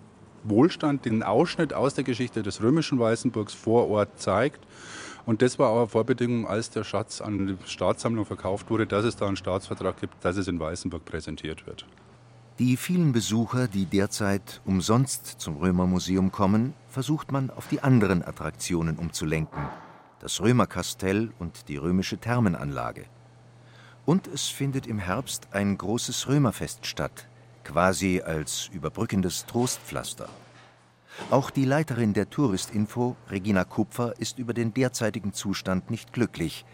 Wohlstand, den Ausschnitt aus der Geschichte des römischen Weißenburgs vor Ort zeigt. Und das war auch Vorbedingung, als der Schatz an die Staatssammlung verkauft wurde, dass es da einen Staatsvertrag gibt, dass es in Weißenburg präsentiert wird. Die vielen Besucher, die derzeit umsonst zum Römermuseum kommen, versucht man auf die anderen Attraktionen umzulenken. Das Römerkastell und die römische Thermenanlage. Und es findet im Herbst ein großes Römerfest statt, quasi als überbrückendes Trostpflaster. Auch die Leiterin der Touristinfo, Regina Kupfer, ist über den derzeitigen Zustand nicht glücklich,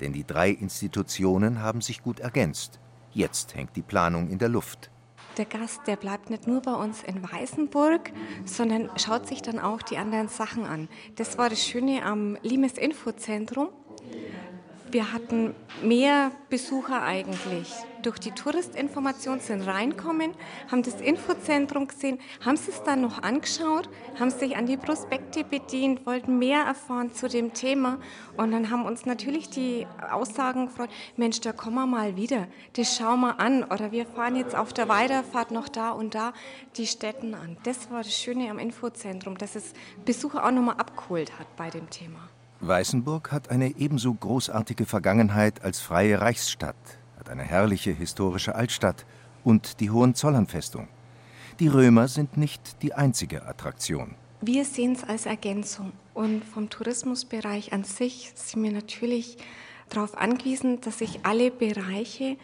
denn die drei Institutionen haben sich gut ergänzt. Jetzt hängt die Planung in der Luft der Gast, der bleibt nicht nur bei uns in Weißenburg, sondern schaut sich dann auch die anderen Sachen an. Das war das Schöne am Limes Infozentrum. Wir hatten mehr Besucher eigentlich. Durch die Touristinformation sind reinkommen, haben das Infozentrum gesehen, haben sie es dann noch angeschaut, haben sich an die Prospekte bedient, wollten mehr erfahren zu dem Thema und dann haben uns natürlich die Aussagen gefreut, Mensch, da kommen wir mal wieder, das schauen wir an oder wir fahren jetzt auf der Weiterfahrt noch da und da die Städten an. Das war das Schöne am Infozentrum, dass es Besucher auch nochmal abgeholt hat bei dem Thema. Weißenburg hat eine ebenso großartige Vergangenheit als freie Reichsstadt, hat eine herrliche historische Altstadt und die Hohenzollernfestung. Die Römer sind nicht die einzige Attraktion. Wir sehen es als Ergänzung. Und vom Tourismusbereich an sich sind wir natürlich darauf angewiesen, dass sich alle Bereiche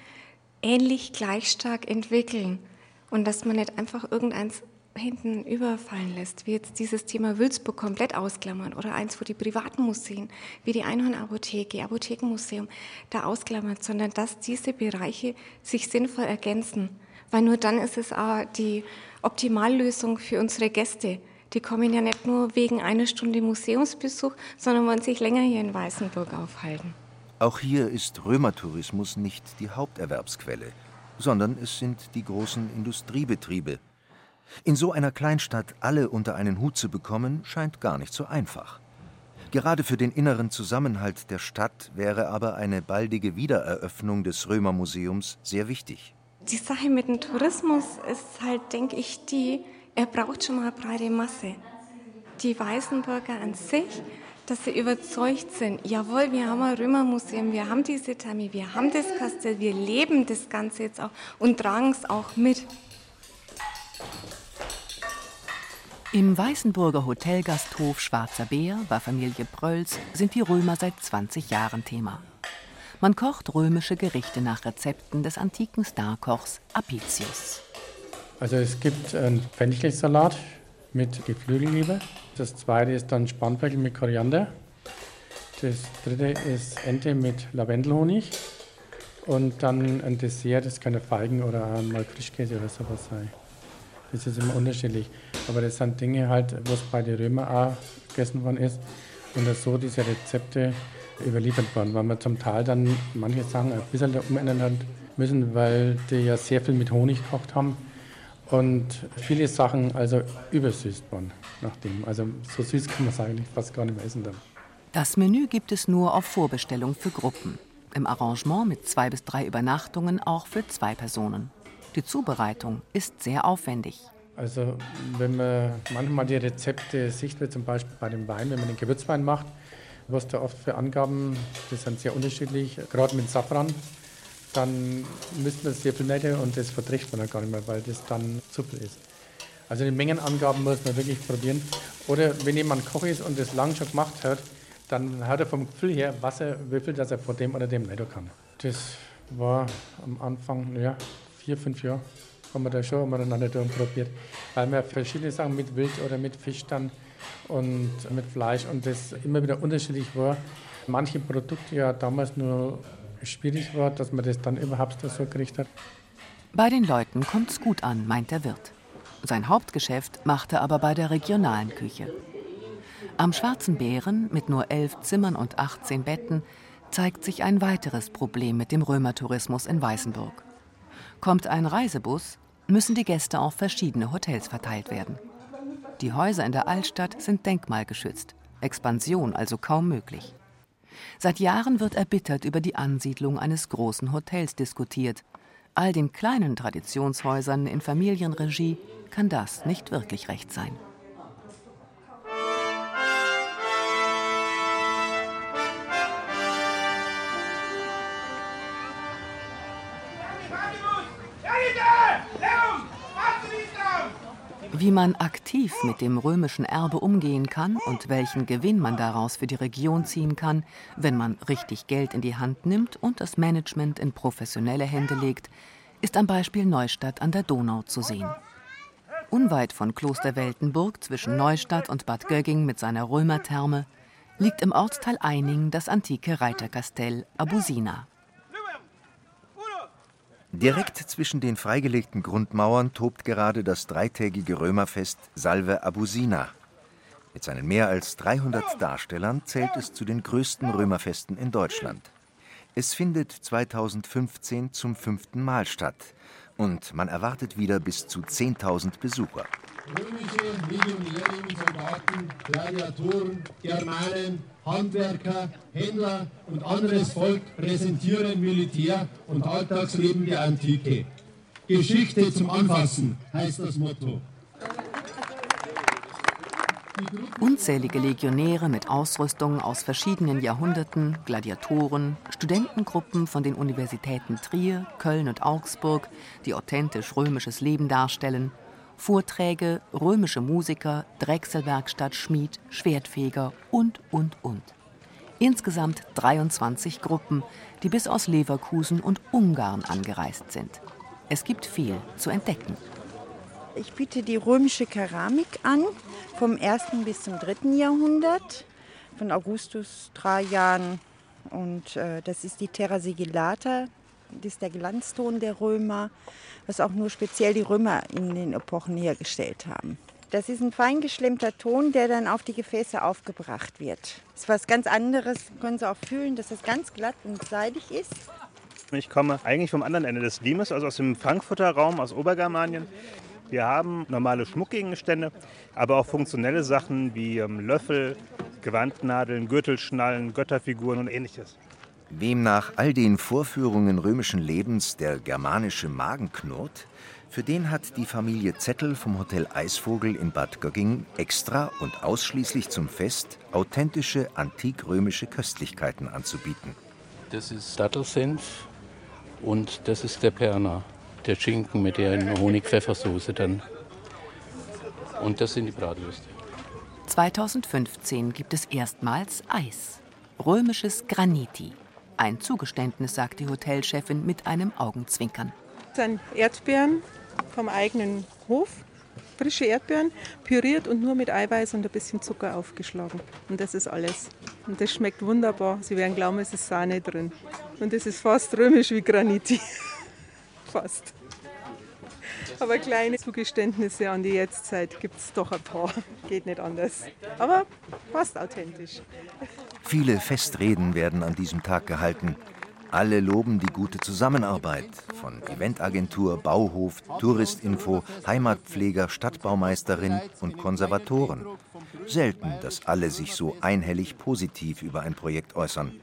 ähnlich gleich stark entwickeln und dass man nicht einfach irgendeins hinten überfallen lässt, wie jetzt dieses Thema Wülzburg komplett ausklammern oder eins, wo die privaten Museen, wie die Einhornapotheke, Apothekenmuseum, da ausklammern, sondern dass diese Bereiche sich sinnvoll ergänzen. Weil nur dann ist es auch die Optimallösung für unsere Gäste. Die kommen ja nicht nur wegen einer Stunde Museumsbesuch, sondern wollen sich länger hier in Weißenburg aufhalten. Auch hier ist Römertourismus nicht die Haupterwerbsquelle, sondern es sind die großen Industriebetriebe. In so einer Kleinstadt alle unter einen Hut zu bekommen, scheint gar nicht so einfach. Gerade für den inneren Zusammenhalt der Stadt wäre aber eine baldige Wiedereröffnung des Römermuseums sehr wichtig. Die Sache mit dem Tourismus ist halt, denke ich, die, er braucht schon mal breite Masse. Die Weißenburger an sich, dass sie überzeugt sind, jawohl, wir haben ein Römermuseum, wir haben diese Thermie, wir haben das Kastell, wir leben das Ganze jetzt auch und tragen es auch mit. Im Weißenburger Hotelgasthof Schwarzer Bär bei Familie Prölls sind die Römer seit 20 Jahren Thema. Man kocht römische Gerichte nach Rezepten des antiken Starkochs Apicius. Also es gibt einen Fenchelsalat mit Geflügelliebe. Das zweite ist dann Spanferkel mit Koriander. Das dritte ist Ente mit Lavendelhonig. Und dann ein Dessert, das kann ein Feigen oder mal Frischkäse oder sowas sein. Das ist immer unterschiedlich. Aber das sind Dinge halt, was bei den Römern auch gegessen worden ist. Und dass so diese Rezepte überliefert worden, weil man zum Teil dann manche Sachen ein bisschen umändern hat müssen, weil die ja sehr viel mit Honig gekocht haben. Und viele Sachen also übersüßt worden nachdem. Also so süß kann man es eigentlich fast gar nicht mehr essen dann. Das Menü gibt es nur auf Vorbestellung für Gruppen. Im Arrangement mit zwei bis drei Übernachtungen auch für zwei Personen. Die Zubereitung ist sehr aufwendig. Also wenn man manchmal die Rezepte sieht, wie zum Beispiel bei dem Wein, wenn man den Gewürzwein macht, was da oft für Angaben, das sind sehr unterschiedlich, gerade mit Safran, dann müsste man sehr viel netter und das verträgt man dann gar nicht mehr, weil das dann zu viel ist. Also die Mengenangaben muss man wirklich probieren. Oder wenn jemand Koch ist und das lang schon gemacht hat, dann hat er vom Gefühl her, was er, viel dass er vor dem oder dem nicht kann. Das war am Anfang, ja, vier, fünf Jahre haben wir da schon miteinander probiert. Weil wir verschiedene Sachen mit Wild oder mit Fisch dann und mit Fleisch und das immer wieder unterschiedlich war. Manche Produkte ja damals nur schwierig war, dass man das dann überhaupt so gekriegt hat. Bei den Leuten kommt es gut an, meint der Wirt. Sein Hauptgeschäft macht er aber bei der regionalen Küche. Am Schwarzen Bären mit nur elf Zimmern und 18 Betten zeigt sich ein weiteres Problem mit dem Römertourismus in Weißenburg. Kommt ein Reisebus, müssen die Gäste auf verschiedene Hotels verteilt werden. Die Häuser in der Altstadt sind denkmalgeschützt, Expansion also kaum möglich. Seit Jahren wird erbittert über die Ansiedlung eines großen Hotels diskutiert. All den kleinen Traditionshäusern in Familienregie kann das nicht wirklich recht sein. Wie man aktiv mit dem römischen Erbe umgehen kann und welchen Gewinn man daraus für die Region ziehen kann, wenn man richtig Geld in die Hand nimmt und das Management in professionelle Hände legt, ist am Beispiel Neustadt an der Donau zu sehen. Unweit von Kloster Weltenburg zwischen Neustadt und Bad Gögging mit seiner Römertherme liegt im Ortsteil Eining das antike Reiterkastell Abusina. Direkt zwischen den freigelegten Grundmauern tobt gerade das dreitägige Römerfest Salve Abusina. Mit seinen mehr als 300 Darstellern zählt es zu den größten Römerfesten in Deutschland. Es findet 2015 zum fünften Mal statt und man erwartet wieder bis zu 10.000 Besucher. Römische Legionäre Soldaten, Gladiatoren, Germanen, Handwerker, Händler und anderes Volk präsentieren Militär und Alltagsleben der Antike. Geschichte zum Anfassen heißt das Motto. Unzählige Legionäre mit Ausrüstung aus verschiedenen Jahrhunderten, Gladiatoren, Studentengruppen von den Universitäten Trier, Köln und Augsburg, die authentisch römisches Leben darstellen, Vorträge, römische Musiker, Drechselwerkstatt, Schmied, Schwertfeger und, und, und. Insgesamt 23 Gruppen, die bis aus Leverkusen und Ungarn angereist sind. Es gibt viel zu entdecken. Ich biete die römische Keramik an, vom 1. bis zum 3. Jahrhundert, von Augustus, Trajan. Und äh, das ist die Terra Sigillata, das ist der Glanzton der Römer, was auch nur speziell die Römer in den Epochen hergestellt haben. Das ist ein feingeschlemmter Ton, der dann auf die Gefäße aufgebracht wird. Das ist was ganz anderes, können Sie auch fühlen, dass es ganz glatt und seidig ist. Ich komme eigentlich vom anderen Ende des Limes, also aus dem Frankfurter Raum, aus Obergermanien. Wir haben normale Schmuckgegenstände, aber auch funktionelle Sachen wie ähm, Löffel, Gewandnadeln, Gürtelschnallen, Götterfiguren und ähnliches. Wem nach all den Vorführungen römischen Lebens der germanische Magen knurrt, für den hat die Familie Zettel vom Hotel Eisvogel in Bad Gögging extra und ausschließlich zum Fest authentische antikrömische Köstlichkeiten anzubieten. Das ist Dattelsenf und das ist der Perner, der Schinken mit der Honig-Pfeffersoße dann. Und das sind die Bratwürste. 2015 gibt es erstmals Eis. Römisches Graniti. Ein Zugeständnis, sagt die Hotelchefin mit einem Augenzwinkern. Das sind Erdbeeren vom eigenen Hof, frische Erdbeeren, püriert und nur mit Eiweiß und ein bisschen Zucker aufgeschlagen. Und das ist alles. Und das schmeckt wunderbar. Sie werden glauben, es ist Sahne drin. Und es ist fast römisch wie Graniti. fast. Aber kleine Zugeständnisse an die Jetztzeit gibt es doch ein paar. Geht nicht anders. Aber fast authentisch. Viele Festreden werden an diesem Tag gehalten. Alle loben die gute Zusammenarbeit von Eventagentur, Bauhof, Touristinfo, Heimatpfleger, Stadtbaumeisterin und Konservatoren. Selten, dass alle sich so einhellig positiv über ein Projekt äußern.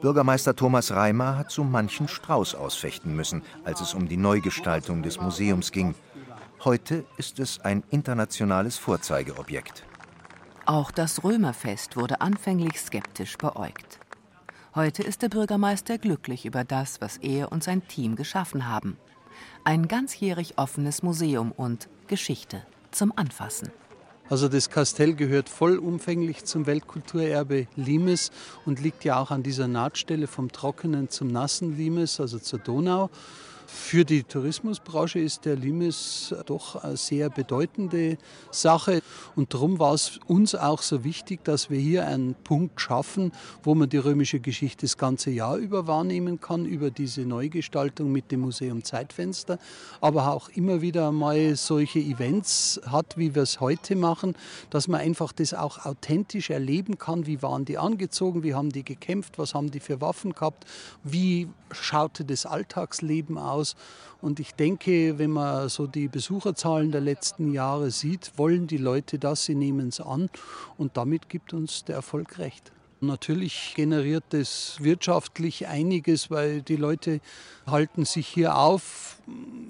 Bürgermeister Thomas Reimer hat so manchen Strauß ausfechten müssen, als es um die Neugestaltung des Museums ging. Heute ist es ein internationales Vorzeigeobjekt. Auch das Römerfest wurde anfänglich skeptisch beäugt. Heute ist der Bürgermeister glücklich über das, was er und sein Team geschaffen haben. Ein ganzjährig offenes Museum und Geschichte zum Anfassen. Also das Kastell gehört vollumfänglich zum Weltkulturerbe Limes und liegt ja auch an dieser Nahtstelle vom trockenen zum nassen Limes, also zur Donau. Für die Tourismusbranche ist der Limes doch eine sehr bedeutende Sache. Und darum war es uns auch so wichtig, dass wir hier einen Punkt schaffen, wo man die römische Geschichte das ganze Jahr über wahrnehmen kann, über diese Neugestaltung mit dem Museum Zeitfenster, aber auch immer wieder mal solche Events hat, wie wir es heute machen, dass man einfach das auch authentisch erleben kann. Wie waren die angezogen? Wie haben die gekämpft? Was haben die für Waffen gehabt? Wie schaute das Alltagsleben aus? Aus. Und ich denke, wenn man so die Besucherzahlen der letzten Jahre sieht, wollen die Leute das, sie nehmen es an. Und damit gibt uns der Erfolg recht. Natürlich generiert es wirtschaftlich einiges, weil die Leute halten sich hier auf.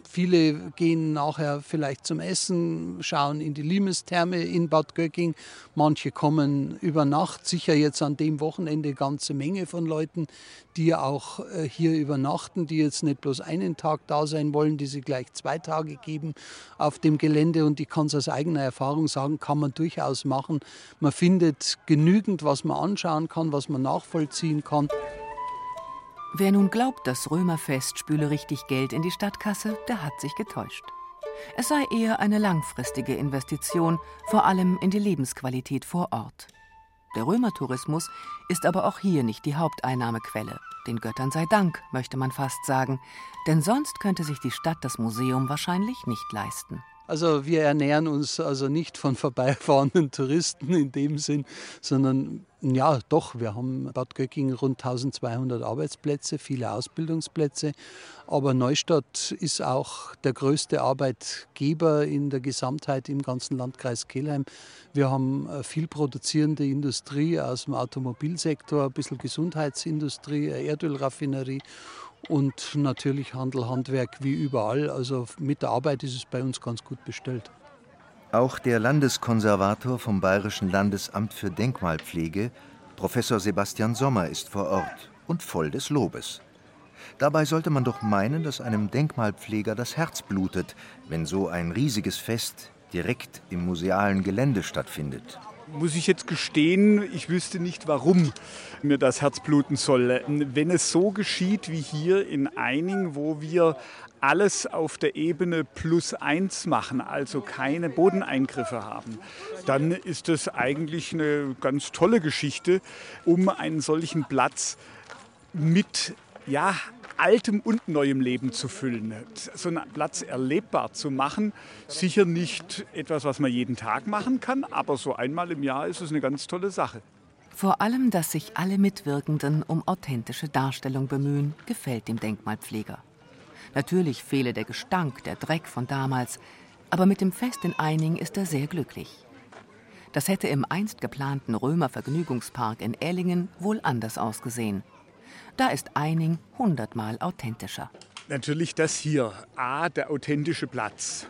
Viele gehen nachher vielleicht zum Essen, schauen in die Limestherme in Bad Göcking. Manche kommen über Nacht, sicher jetzt an dem Wochenende ganze Menge von Leuten, die auch äh, hier übernachten, die jetzt nicht bloß einen Tag da sein wollen, die sie gleich zwei Tage geben auf dem Gelände. Und ich kann es aus eigener Erfahrung sagen, kann man durchaus machen. Man findet genügend, was man anschauen kann, was man nachvollziehen kann. Wer nun glaubt, das Römerfest spüle richtig Geld in die Stadtkasse, der hat sich getäuscht. Es sei eher eine langfristige Investition, vor allem in die Lebensqualität vor Ort. Der Römertourismus ist aber auch hier nicht die Haupteinnahmequelle. Den Göttern sei Dank, möchte man fast sagen, denn sonst könnte sich die Stadt das Museum wahrscheinlich nicht leisten. Also wir ernähren uns also nicht von vorbeifahrenden Touristen in dem Sinn, sondern ja, doch, wir haben Bad Göcking rund 1200 Arbeitsplätze, viele Ausbildungsplätze. Aber Neustadt ist auch der größte Arbeitgeber in der Gesamtheit im ganzen Landkreis Kelheim. Wir haben viel produzierende Industrie aus dem Automobilsektor, ein bisschen Gesundheitsindustrie, eine Erdölraffinerie und natürlich Handel, Handwerk wie überall. Also mit der Arbeit ist es bei uns ganz gut bestellt. Auch der Landeskonservator vom Bayerischen Landesamt für Denkmalpflege, Professor Sebastian Sommer, ist vor Ort und voll des Lobes. Dabei sollte man doch meinen, dass einem Denkmalpfleger das Herz blutet, wenn so ein riesiges Fest direkt im musealen Gelände stattfindet. Muss ich jetzt gestehen, ich wüsste nicht, warum mir das Herz bluten soll. Wenn es so geschieht wie hier in Eining, wo wir alles auf der Ebene plus eins machen, also keine Bodeneingriffe haben, dann ist das eigentlich eine ganz tolle Geschichte, um einen solchen Platz mit ja, altem und neuem Leben zu füllen, so einen Platz erlebbar zu machen. Sicher nicht etwas, was man jeden Tag machen kann, aber so einmal im Jahr ist es eine ganz tolle Sache. Vor allem, dass sich alle Mitwirkenden um authentische Darstellung bemühen, gefällt dem Denkmalpfleger. Natürlich fehle der Gestank, der Dreck von damals, aber mit dem Fest in Eining ist er sehr glücklich. Das hätte im einst geplanten Römer Vergnügungspark in Ellingen wohl anders ausgesehen. Da ist Eining hundertmal authentischer. Natürlich das hier. A, der authentische Platz.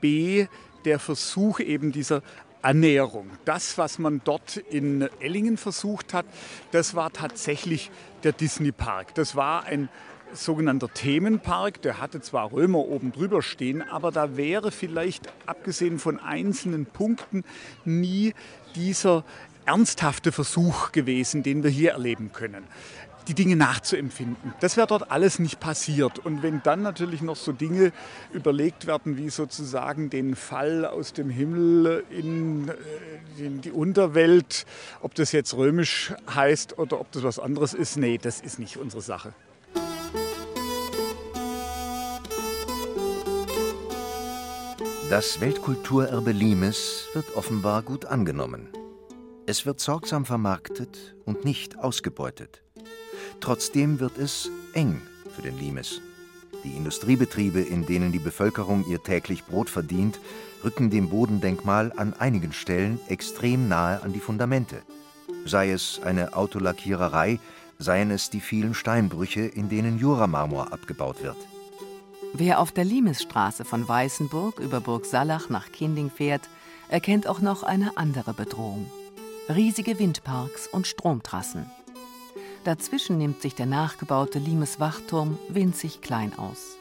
B, der Versuch eben dieser Annäherung. Das, was man dort in Ellingen versucht hat, das war tatsächlich der Disney Park. Das war ein sogenannter Themenpark. Der hatte zwar Römer oben drüber stehen, aber da wäre vielleicht, abgesehen von einzelnen Punkten, nie dieser ernsthafte Versuch gewesen, den wir hier erleben können die Dinge nachzuempfinden. Das wäre dort alles nicht passiert. Und wenn dann natürlich noch so Dinge überlegt werden, wie sozusagen den Fall aus dem Himmel in, äh, in die Unterwelt, ob das jetzt römisch heißt oder ob das was anderes ist, nee, das ist nicht unsere Sache. Das Weltkulturerbe Limes wird offenbar gut angenommen. Es wird sorgsam vermarktet und nicht ausgebeutet. Trotzdem wird es eng für den Limes. Die Industriebetriebe, in denen die Bevölkerung ihr täglich Brot verdient, rücken dem Bodendenkmal an einigen Stellen extrem nahe an die Fundamente. Sei es eine Autolackiererei, seien es die vielen Steinbrüche, in denen Juramarmor abgebaut wird. Wer auf der Limesstraße von Weißenburg über Burg Sallach nach Kinding fährt, erkennt auch noch eine andere Bedrohung. Riesige Windparks und Stromtrassen. Dazwischen nimmt sich der nachgebaute Limes Wachturm winzig klein aus.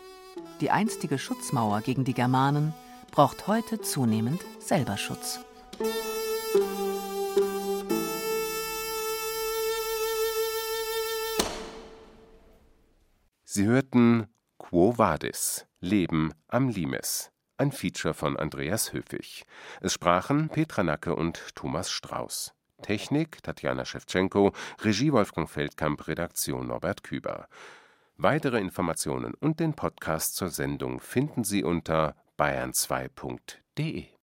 Die einstige Schutzmauer gegen die Germanen braucht heute zunehmend selber Schutz. Sie hörten Quo Vadis, Leben am Limes, ein Feature von Andreas Höfig. Es sprachen Petra Nacke und Thomas Strauß. Technik Tatjana Schewtschenko, Regie Wolfgang Feldkamp, Redaktion Norbert Küber. Weitere Informationen und den Podcast zur Sendung finden Sie unter bayern2.de